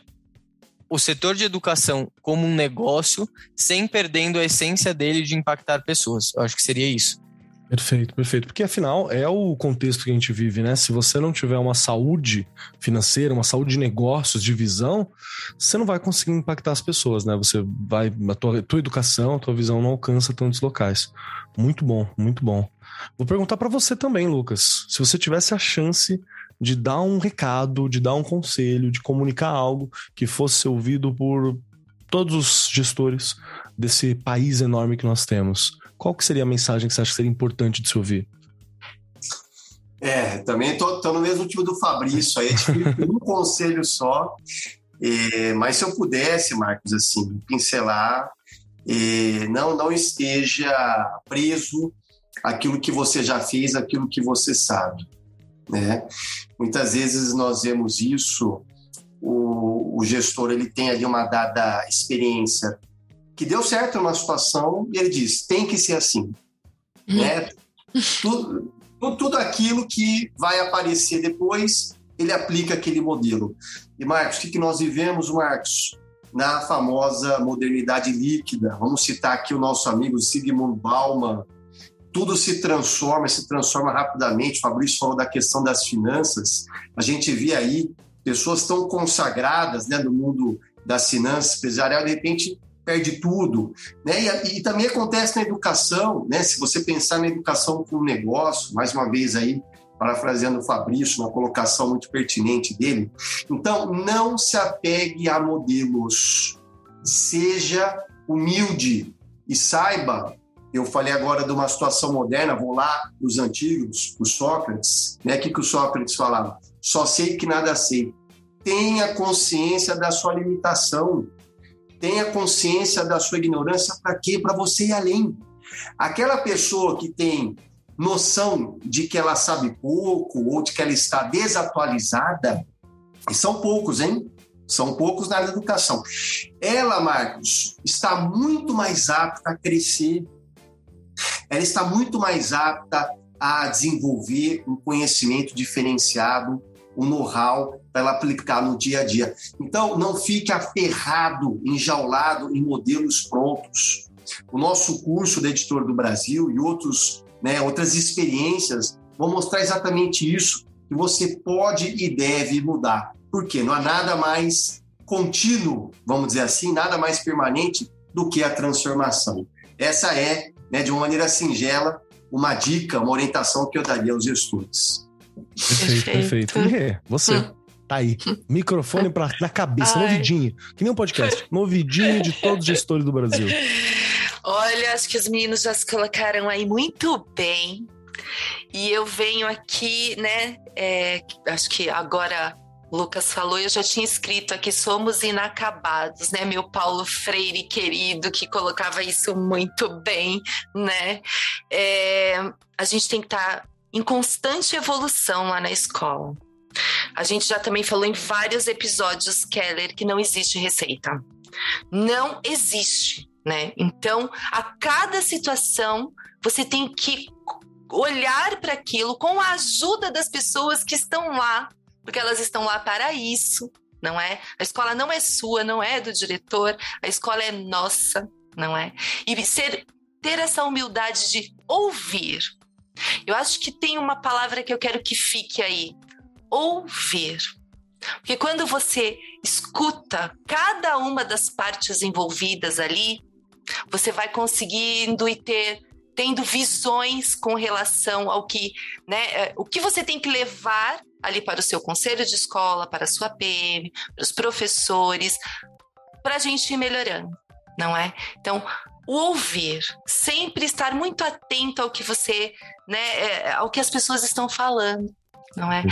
o setor de educação como um negócio sem perdendo a essência dele de impactar pessoas. Eu acho que seria isso. Perfeito, perfeito. Porque afinal é o contexto que a gente vive, né? Se você não tiver uma saúde financeira, uma saúde de negócios, de visão, você não vai conseguir impactar as pessoas, né? Você vai, a tua, tua educação, a tua visão não alcança tantos locais. Muito bom, muito bom. Vou perguntar para você também, Lucas. Se você tivesse a chance de dar um recado, de dar um conselho, de comunicar algo que fosse ouvido por todos os gestores desse país enorme que nós temos, qual que seria a mensagem que você acha que seria importante de se ouvir? É, também tô, tô no mesmo time do Fabrício, aí é um [LAUGHS] conselho só, é, mas se eu pudesse, Marcos, assim, pincelar, é, não, não esteja preso aquilo que você já fez, aquilo que você sabe né? Muitas vezes nós vemos isso, o, o gestor ele tem ali uma dada experiência que deu certo numa situação e ele diz, tem que ser assim, uhum. né? Tudo, tudo aquilo que vai aparecer depois, ele aplica aquele modelo. E Marcos, o que, que nós vivemos, Marcos? Na famosa modernidade líquida. Vamos citar aqui o nosso amigo Sigmund Bauman, tudo se transforma, se transforma rapidamente. O Fabrício falou da questão das finanças. A gente vê aí pessoas tão consagradas né, no mundo das finanças empresarial, de repente perde tudo. Né? E, e, também acontece na educação, né? se você pensar na educação como negócio, mais uma vez aí, parafraseando o Fabrício, uma colocação muito pertinente dele. Então, não se apegue a modelos, seja humilde e saiba eu falei agora de uma situação moderna, vou lá os antigos, os Sócrates, né? O que, que o Sócrates falava? Só sei que nada sei. tenha consciência da sua limitação, tenha consciência da sua ignorância, para quê? Para você ir além. Aquela pessoa que tem noção de que ela sabe pouco ou de que ela está desatualizada, e são poucos, hein? São poucos na educação. Ela, Marcos, está muito mais apta a crescer. Ela está muito mais apta a desenvolver um conhecimento diferenciado, um know-how para ela aplicar no dia a dia. Então, não fique aferrado, enjaulado em modelos prontos. O nosso curso de editor do Brasil e outros, né, outras experiências vão mostrar exatamente isso, que você pode e deve mudar. Porque não há nada mais contínuo, vamos dizer assim, nada mais permanente do que a transformação. Essa é, né, de uma maneira singela, uma dica, uma orientação que eu daria aos estudantes. Perfeito, perfeito. perfeito. você. Hum. Tá aí. Microfone pra, na cabeça, Ai. no ouvidinho. Que nem um podcast. No ouvidinho de todos os gestores do Brasil. Olha, acho que os meninos já se colocaram aí muito bem. E eu venho aqui, né? É, acho que agora Lucas falou, eu já tinha escrito aqui, somos inacabados, né? Meu Paulo Freire querido, que colocava isso muito bem, né? É, a gente tem que estar tá em constante evolução lá na escola. A gente já também falou em vários episódios, Keller, que não existe receita. Não existe, né? Então, a cada situação, você tem que olhar para aquilo com a ajuda das pessoas que estão lá porque elas estão lá para isso, não é? A escola não é sua, não é do diretor, a escola é nossa, não é? E ser ter essa humildade de ouvir. Eu acho que tem uma palavra que eu quero que fique aí: ouvir. Porque quando você escuta cada uma das partes envolvidas ali, você vai conseguindo e ter tendo visões com relação ao que, né, é, o que você tem que levar ali para o seu conselho de escola, para a sua PM, para os professores, para a gente ir melhorando, não é? Então, o ouvir, sempre estar muito atento ao que você, né, é, ao que as pessoas estão falando, não é?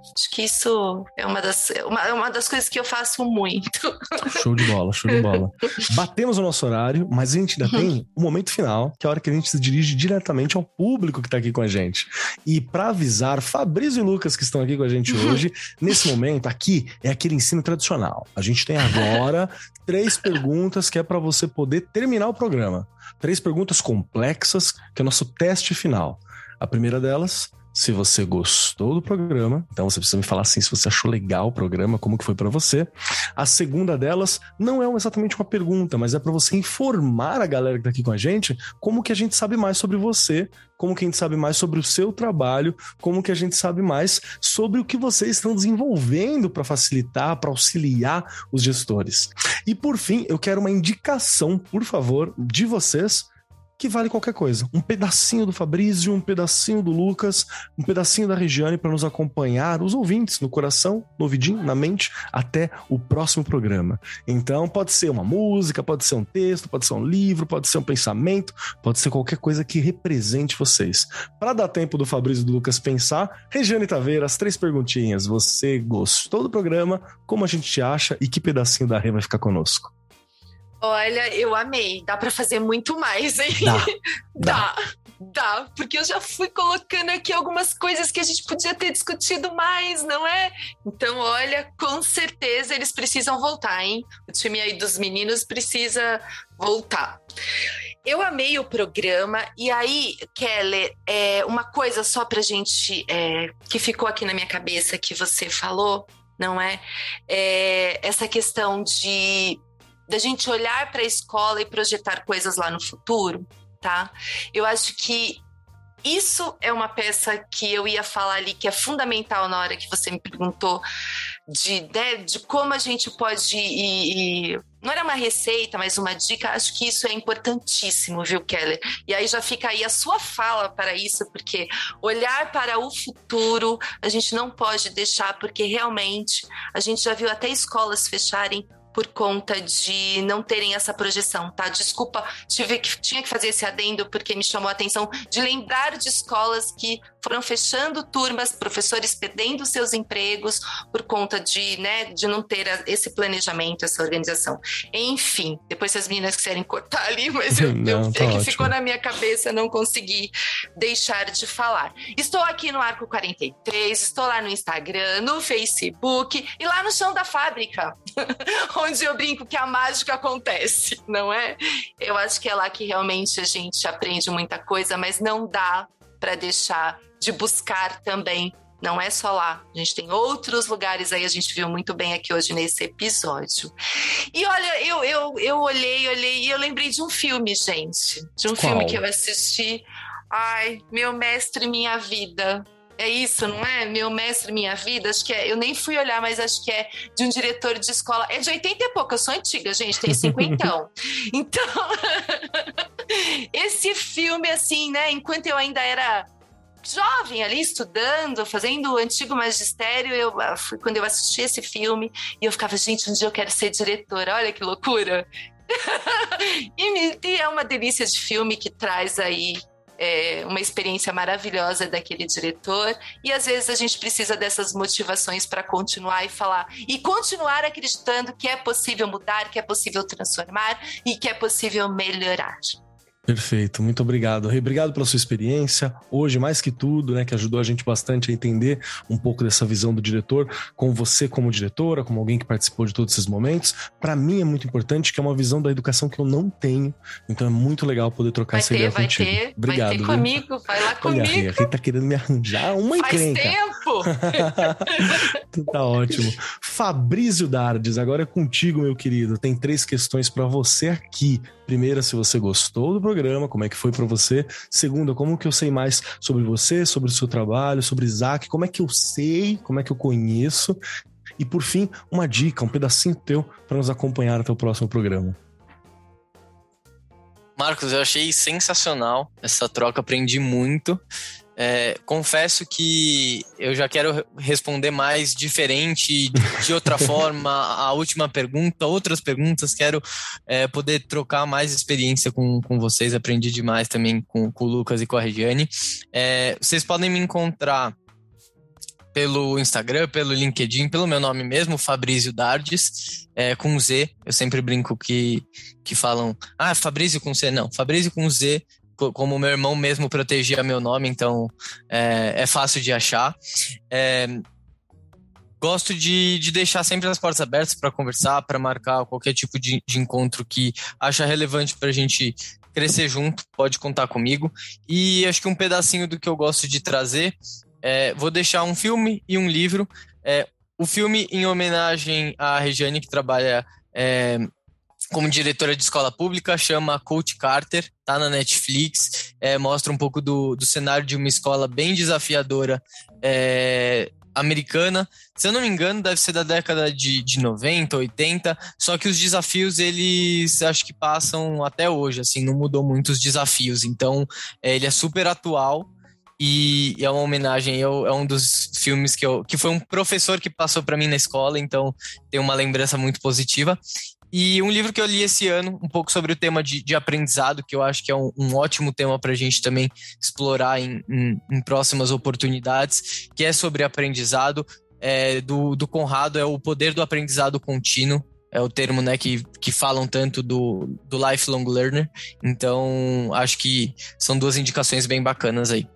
Acho que isso é uma das, uma, é uma das coisas que eu faço muito. [LAUGHS] Show de bola, show de bola. Batemos o nosso horário, mas a gente ainda tem o um momento final, que é a hora que a gente se dirige diretamente ao público que está aqui com a gente. E para avisar Fabrício e Lucas que estão aqui com a gente hoje, nesse momento aqui é aquele ensino tradicional. A gente tem agora [LAUGHS] três perguntas que é para você poder terminar o programa. Três perguntas complexas, que é o nosso teste final. A primeira delas se você gostou do programa. Então você precisa me falar assim se você achou legal o programa, como que foi para você. A segunda delas não é exatamente uma pergunta, mas é para você informar a galera que tá aqui com a gente como que a gente sabe mais sobre você, como que a gente sabe mais sobre o seu trabalho, como que a gente sabe mais sobre o que vocês estão desenvolvendo para facilitar, para auxiliar os gestores. E por fim, eu quero uma indicação, por favor, de vocês que vale qualquer coisa. Um pedacinho do Fabrício, um pedacinho do Lucas, um pedacinho da Regiane para nos acompanhar, os ouvintes, no coração, no ouvidinho, na mente, até o próximo programa. Então, pode ser uma música, pode ser um texto, pode ser um livro, pode ser um pensamento, pode ser qualquer coisa que represente vocês. Para dar tempo do Fabrício e do Lucas pensar, Regiane Taveira, as três perguntinhas. Você gostou do programa? Como a gente te acha? E que pedacinho da Rê vai ficar conosco? Olha, eu amei. Dá para fazer muito mais, hein? [LAUGHS] Dá. Dá. Dá. porque eu já fui colocando aqui algumas coisas que a gente podia ter discutido mais, não é? Então, olha, com certeza eles precisam voltar, hein? O time aí dos meninos precisa voltar. Eu amei o programa, e aí, Keller, é, uma coisa só pra gente é, que ficou aqui na minha cabeça que você falou, não é? é essa questão de da gente olhar para a escola e projetar coisas lá no futuro, tá? Eu acho que isso é uma peça que eu ia falar ali que é fundamental na hora que você me perguntou de, né, de como a gente pode ir, ir, não era uma receita, mas uma dica. Acho que isso é importantíssimo, viu, Keller? E aí já fica aí a sua fala para isso, porque olhar para o futuro a gente não pode deixar, porque realmente a gente já viu até escolas fecharem por conta de não terem essa projeção, tá? Desculpa, tive que, tinha que fazer esse adendo porque me chamou a atenção de lembrar de escolas que foram fechando turmas, professores perdendo seus empregos por conta de, né, de não ter esse planejamento, essa organização. Enfim, depois se as meninas quiserem cortar ali, [LAUGHS] mas eu, não, eu, tá é que ficou na minha cabeça, não consegui deixar de falar. Estou aqui no Arco 43, estou lá no Instagram, no Facebook e lá no chão da fábrica, [LAUGHS] onde eu brinco que a mágica acontece, não é? Eu acho que é lá que realmente a gente aprende muita coisa, mas não dá para deixar de buscar também. Não é só lá, a gente tem outros lugares aí, a gente viu muito bem aqui hoje nesse episódio. E olha, eu, eu, eu olhei, olhei e eu lembrei de um filme, gente. De um Qual? filme que eu assisti. Ai, Meu Mestre Minha Vida. É isso, não é? Meu mestre, minha vida. Acho que é. Eu nem fui olhar, mas acho que é de um diretor de escola. É de 80 e pouco, eu sou antiga, gente, tem 50. [LAUGHS] então, [LAUGHS] esse filme, assim, né? Enquanto eu ainda era jovem ali estudando, fazendo o antigo magistério, eu ah, fui quando eu assisti esse filme e eu ficava, gente, um dia eu quero ser diretora. Olha que loucura. [LAUGHS] e, e é uma delícia de filme que traz aí é, uma experiência maravilhosa daquele diretor e às vezes a gente precisa dessas motivações para continuar e falar e continuar acreditando que é possível mudar, que é possível transformar e que é possível melhorar. Perfeito, muito obrigado. Rei, obrigado pela sua experiência. Hoje, mais que tudo, né, que ajudou a gente bastante a entender um pouco dessa visão do diretor, com você como diretora, como alguém que participou de todos esses momentos. Para mim é muito importante que é uma visão da educação que eu não tenho. Então é muito legal poder trocar vai essa ter, ideia vai contigo. Ter, obrigado. Vai ter comigo, vai lá comigo. Olha, a Rei tá querendo me arranjar uma Faz encrenca. tempo! [LAUGHS] tá ótimo. Fabrício Dardes, agora é contigo, meu querido. Tem três questões para você aqui. Primeira, se você gostou do programa, como é que foi para você? Segunda, como que eu sei mais sobre você, sobre o seu trabalho, sobre Isaac? Como é que eu sei? Como é que eu conheço? E por fim, uma dica, um pedacinho teu para nos acompanhar até o próximo programa. Marcos, eu achei sensacional essa troca, aprendi muito. É, confesso que eu já quero responder mais diferente, de outra [LAUGHS] forma, a última pergunta, outras perguntas. Quero é, poder trocar mais experiência com, com vocês. Aprendi demais também com, com o Lucas e com a Regiane. É, vocês podem me encontrar pelo Instagram, pelo LinkedIn, pelo meu nome mesmo, Fabrício Dardes, é, com Z. Eu sempre brinco que, que falam, ah, Fabrício com C. Não, Fabrício com Z como meu irmão mesmo protegia meu nome, então é, é fácil de achar. É, gosto de, de deixar sempre as portas abertas para conversar, para marcar qualquer tipo de, de encontro que acha relevante para a gente crescer junto, pode contar comigo. E acho que um pedacinho do que eu gosto de trazer, é, vou deixar um filme e um livro. É, o filme em homenagem à Regiane, que trabalha é, como diretora de escola pública, chama Coach Carter, tá na Netflix, é, mostra um pouco do, do cenário de uma escola bem desafiadora é, americana. Se eu não me engano, deve ser da década de, de 90, 80, só que os desafios, eles acho que passam até hoje, assim, não mudou muito os desafios. Então, é, ele é super atual, e, é uma homenagem. Eu, é um dos filmes que eu. que foi um professor que passou para mim na escola, então tem uma lembrança muito positiva. E um livro que eu li esse ano, um pouco sobre o tema de, de aprendizado, que eu acho que é um, um ótimo tema para a gente também explorar em, em, em, próximas oportunidades, que é sobre aprendizado, é, do, do Conrado, é o poder do aprendizado contínuo. É o termo né, que, que falam tanto do, do lifelong learner. Então, acho que são duas indicações bem bacanas aí.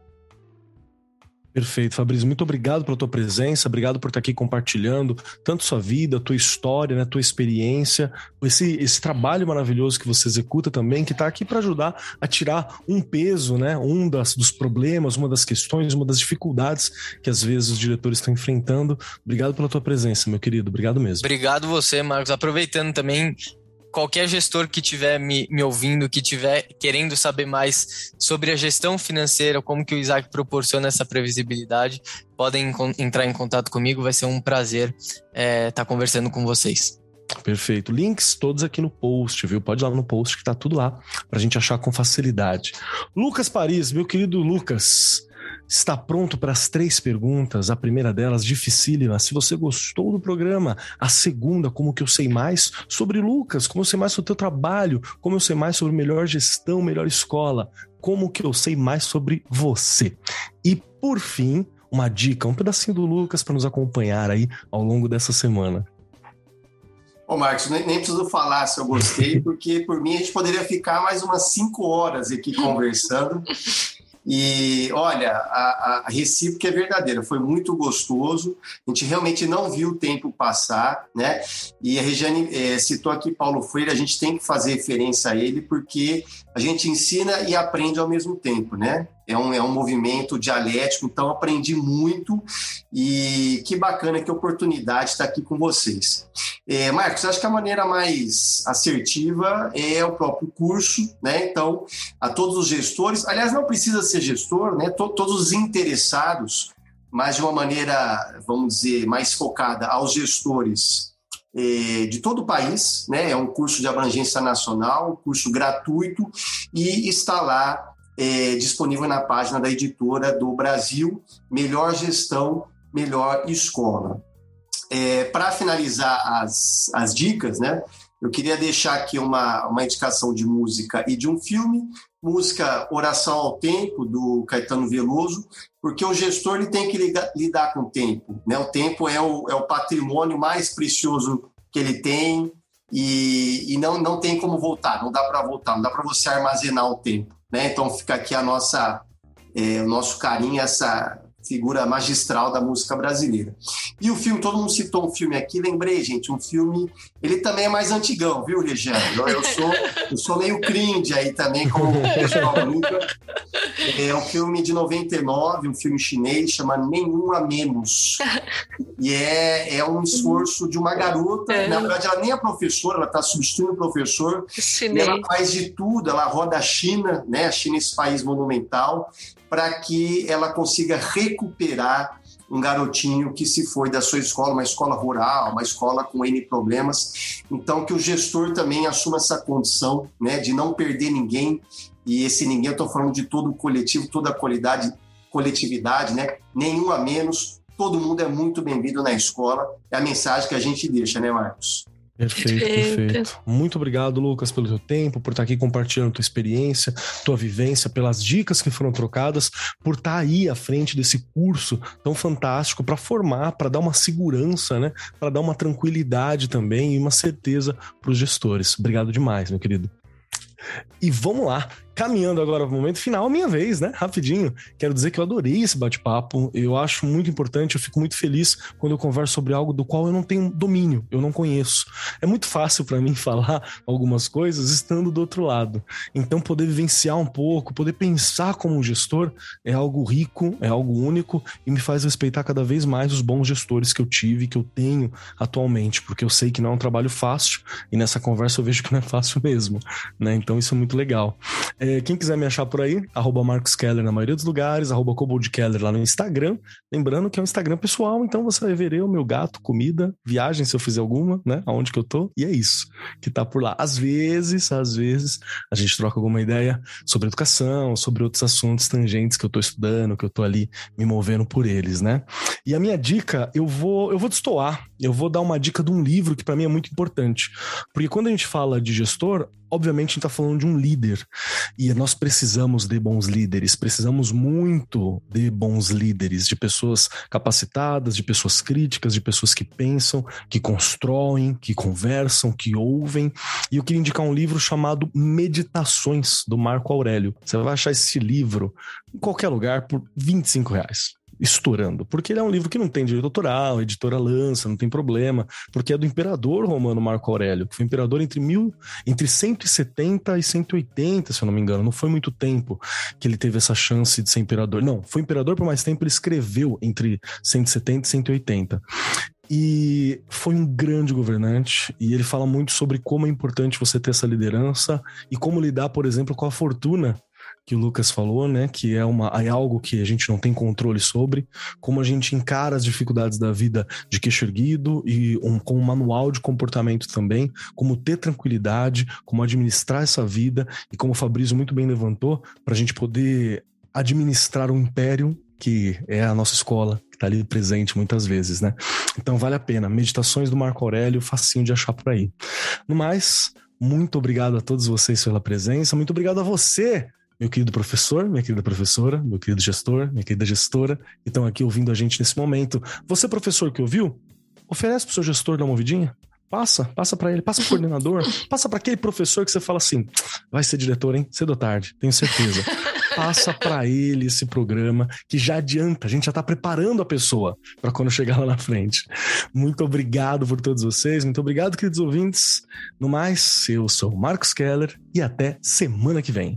Perfeito, Fabrício. Muito obrigado pela tua presença, obrigado por estar aqui compartilhando tanto sua vida, tua história, né, tua experiência, esse, esse trabalho maravilhoso que você executa também, que está aqui para ajudar a tirar um peso, né, um das, dos problemas, uma das questões, uma das dificuldades que às vezes os diretores estão enfrentando. Obrigado pela tua presença, meu querido. Obrigado mesmo. Obrigado você, Marcos. Aproveitando também, qualquer gestor que estiver me, me ouvindo, que estiver querendo saber mais sobre a gestão financeira, como que o Isaac proporciona essa previsibilidade, podem entrar em contato comigo, vai ser um prazer estar é, tá conversando com vocês. Perfeito. Links todos aqui no post, viu? Pode ir lá no post que tá tudo lá pra gente achar com facilidade. Lucas Paris, meu querido Lucas, Está pronto para as três perguntas? A primeira delas, dificílima. Se você gostou do programa. A segunda, como que eu sei mais sobre Lucas? Como eu sei mais sobre o teu trabalho? Como eu sei mais sobre melhor gestão, melhor escola? Como que eu sei mais sobre você? E por fim, uma dica, um pedacinho do Lucas para nos acompanhar aí ao longo dessa semana. Ô, Marcos, nem, nem, preciso falar se eu gostei, [LAUGHS] porque por mim a gente poderia ficar mais umas cinco horas aqui [LAUGHS] conversando. E olha, a, a recíproca é verdadeira, foi muito gostoso. A gente realmente não viu o tempo passar, né? E a Regiane é, citou aqui Paulo Freire, a gente tem que fazer referência a ele, porque a gente ensina e aprende ao mesmo tempo, né? É um, é um movimento dialético, então aprendi muito e que bacana, que oportunidade estar aqui com vocês. É, Marcos, acho que a maneira mais assertiva é o próprio curso, né? Então, a todos os gestores, aliás, não precisa ser gestor, né? todos os interessados, mas de uma maneira, vamos dizer, mais focada aos gestores de todo o país, né? É um curso de abrangência nacional, curso gratuito e está lá é, disponível na página da editora do Brasil, Melhor Gestão, Melhor Escola. É, Para finalizar as, as dicas, né, eu queria deixar aqui uma, uma indicação de música e de um filme, música Oração ao Tempo, do Caetano Veloso, porque o gestor ele tem que lidar, lidar com o tempo. Né? O tempo é o, é o patrimônio mais precioso que ele tem e, e não, não tem como voltar, não dá para voltar, não dá para você armazenar o tempo. Né? Então fica aqui a nossa, é, o nosso carinho, essa figura magistral da música brasileira. E o filme, todo mundo citou um filme aqui, lembrei, gente, um filme, ele também é mais antigão, viu, Regiane? Eu, eu sou, eu sou meio cringe aí também, como o pessoal nunca. É um filme de 99, um filme chinês, chama Nenhum a Menos. E é, é um esforço de uma garota, é. na verdade ela nem é professora, ela está substituindo o professor, Chinês. e ela faz de tudo, ela roda a China, né, a China é esse país monumental, para que ela consiga recuperar um garotinho que se foi da sua escola, uma escola rural, uma escola com N problemas. Então, que o gestor também assuma essa condição né, de não perder ninguém. E esse ninguém, eu estou falando de todo o coletivo, toda a qualidade, coletividade, né? nenhum a menos. Todo mundo é muito bem-vindo na escola. É a mensagem que a gente deixa, né, Marcos? Perfeito, perfeito. Muito obrigado, Lucas, pelo teu tempo, por estar aqui compartilhando tua experiência, tua vivência, pelas dicas que foram trocadas, por estar aí à frente desse curso tão fantástico para formar, para dar uma segurança, né? Para dar uma tranquilidade também e uma certeza para os gestores. Obrigado demais, meu querido. E vamos lá, caminhando agora para o momento final, minha vez, né? Rapidinho. Quero dizer que eu adorei esse bate-papo. Eu acho muito importante, eu fico muito feliz quando eu converso sobre algo do qual eu não tenho domínio, eu não conheço. É muito fácil para mim [LAUGHS] falar algumas coisas estando do outro lado. Então, poder vivenciar um pouco, poder pensar como um gestor é algo rico, é algo único e me faz respeitar cada vez mais os bons gestores que eu tive, que eu tenho atualmente, porque eu sei que não é um trabalho fácil e nessa conversa eu vejo que não é fácil mesmo, né? Então, isso é muito legal. É, quem quiser me achar por aí, arroba Marcos Keller na maioria dos lugares, arroba Keller lá no Instagram. Lembrando que é um Instagram pessoal, então você vai ver eu, meu gato, comida, viagem se eu fizer alguma, né? Aonde que eu tô. E é isso que tá por lá. Às vezes, às vezes, a gente troca alguma ideia sobre educação, sobre outros assuntos tangentes que eu tô estudando, que eu tô ali me movendo por eles, né? E a minha dica, eu vou, eu vou destoar. Eu vou dar uma dica de um livro que para mim é muito importante. Porque quando a gente fala de gestor, obviamente a gente está falando de um líder e nós precisamos de bons líderes, precisamos muito de bons líderes, de pessoas capacitadas, de pessoas críticas, de pessoas que pensam, que constroem, que conversam, que ouvem. E eu queria indicar um livro chamado Meditações, do Marco Aurélio. Você vai achar esse livro em qualquer lugar por 25 reais estourando. Porque ele é um livro que não tem direito autoral, a editora lança, não tem problema, porque é do imperador romano Marco Aurélio, que foi imperador entre, mil, entre 170 e 180, se eu não me engano. Não foi muito tempo que ele teve essa chance de ser imperador. Não, foi imperador por mais tempo, ele escreveu entre 170 e 180 e foi um grande governante e ele fala muito sobre como é importante você ter essa liderança e como lidar, por exemplo, com a fortuna que o Lucas falou, né? Que é, uma, é algo que a gente não tem controle sobre, como a gente encara as dificuldades da vida de queixo erguido e um, com um manual de comportamento também, como ter tranquilidade, como administrar essa vida e como o Fabrício muito bem levantou, para a gente poder administrar o império que é a nossa escola, que está ali presente muitas vezes, né? Então vale a pena. Meditações do Marco Aurélio, facinho de achar por aí. No mais, muito obrigado a todos vocês pela presença, muito obrigado a você meu querido professor, minha querida professora, meu querido gestor, minha querida gestora, que estão aqui ouvindo a gente nesse momento. Você, professor que ouviu, oferece pro seu gestor dar uma ouvidinha? Passa, passa para ele, passa pro coordenador, [LAUGHS] passa para aquele professor que você fala assim: vai ser diretor, hein? Cedo ou tarde, tenho certeza. [LAUGHS] Passa para ele esse programa que já adianta, a gente já tá preparando a pessoa para quando chegar lá na frente. Muito obrigado por todos vocês, muito obrigado, queridos ouvintes. No mais, eu sou o Marcos Keller e até semana que vem.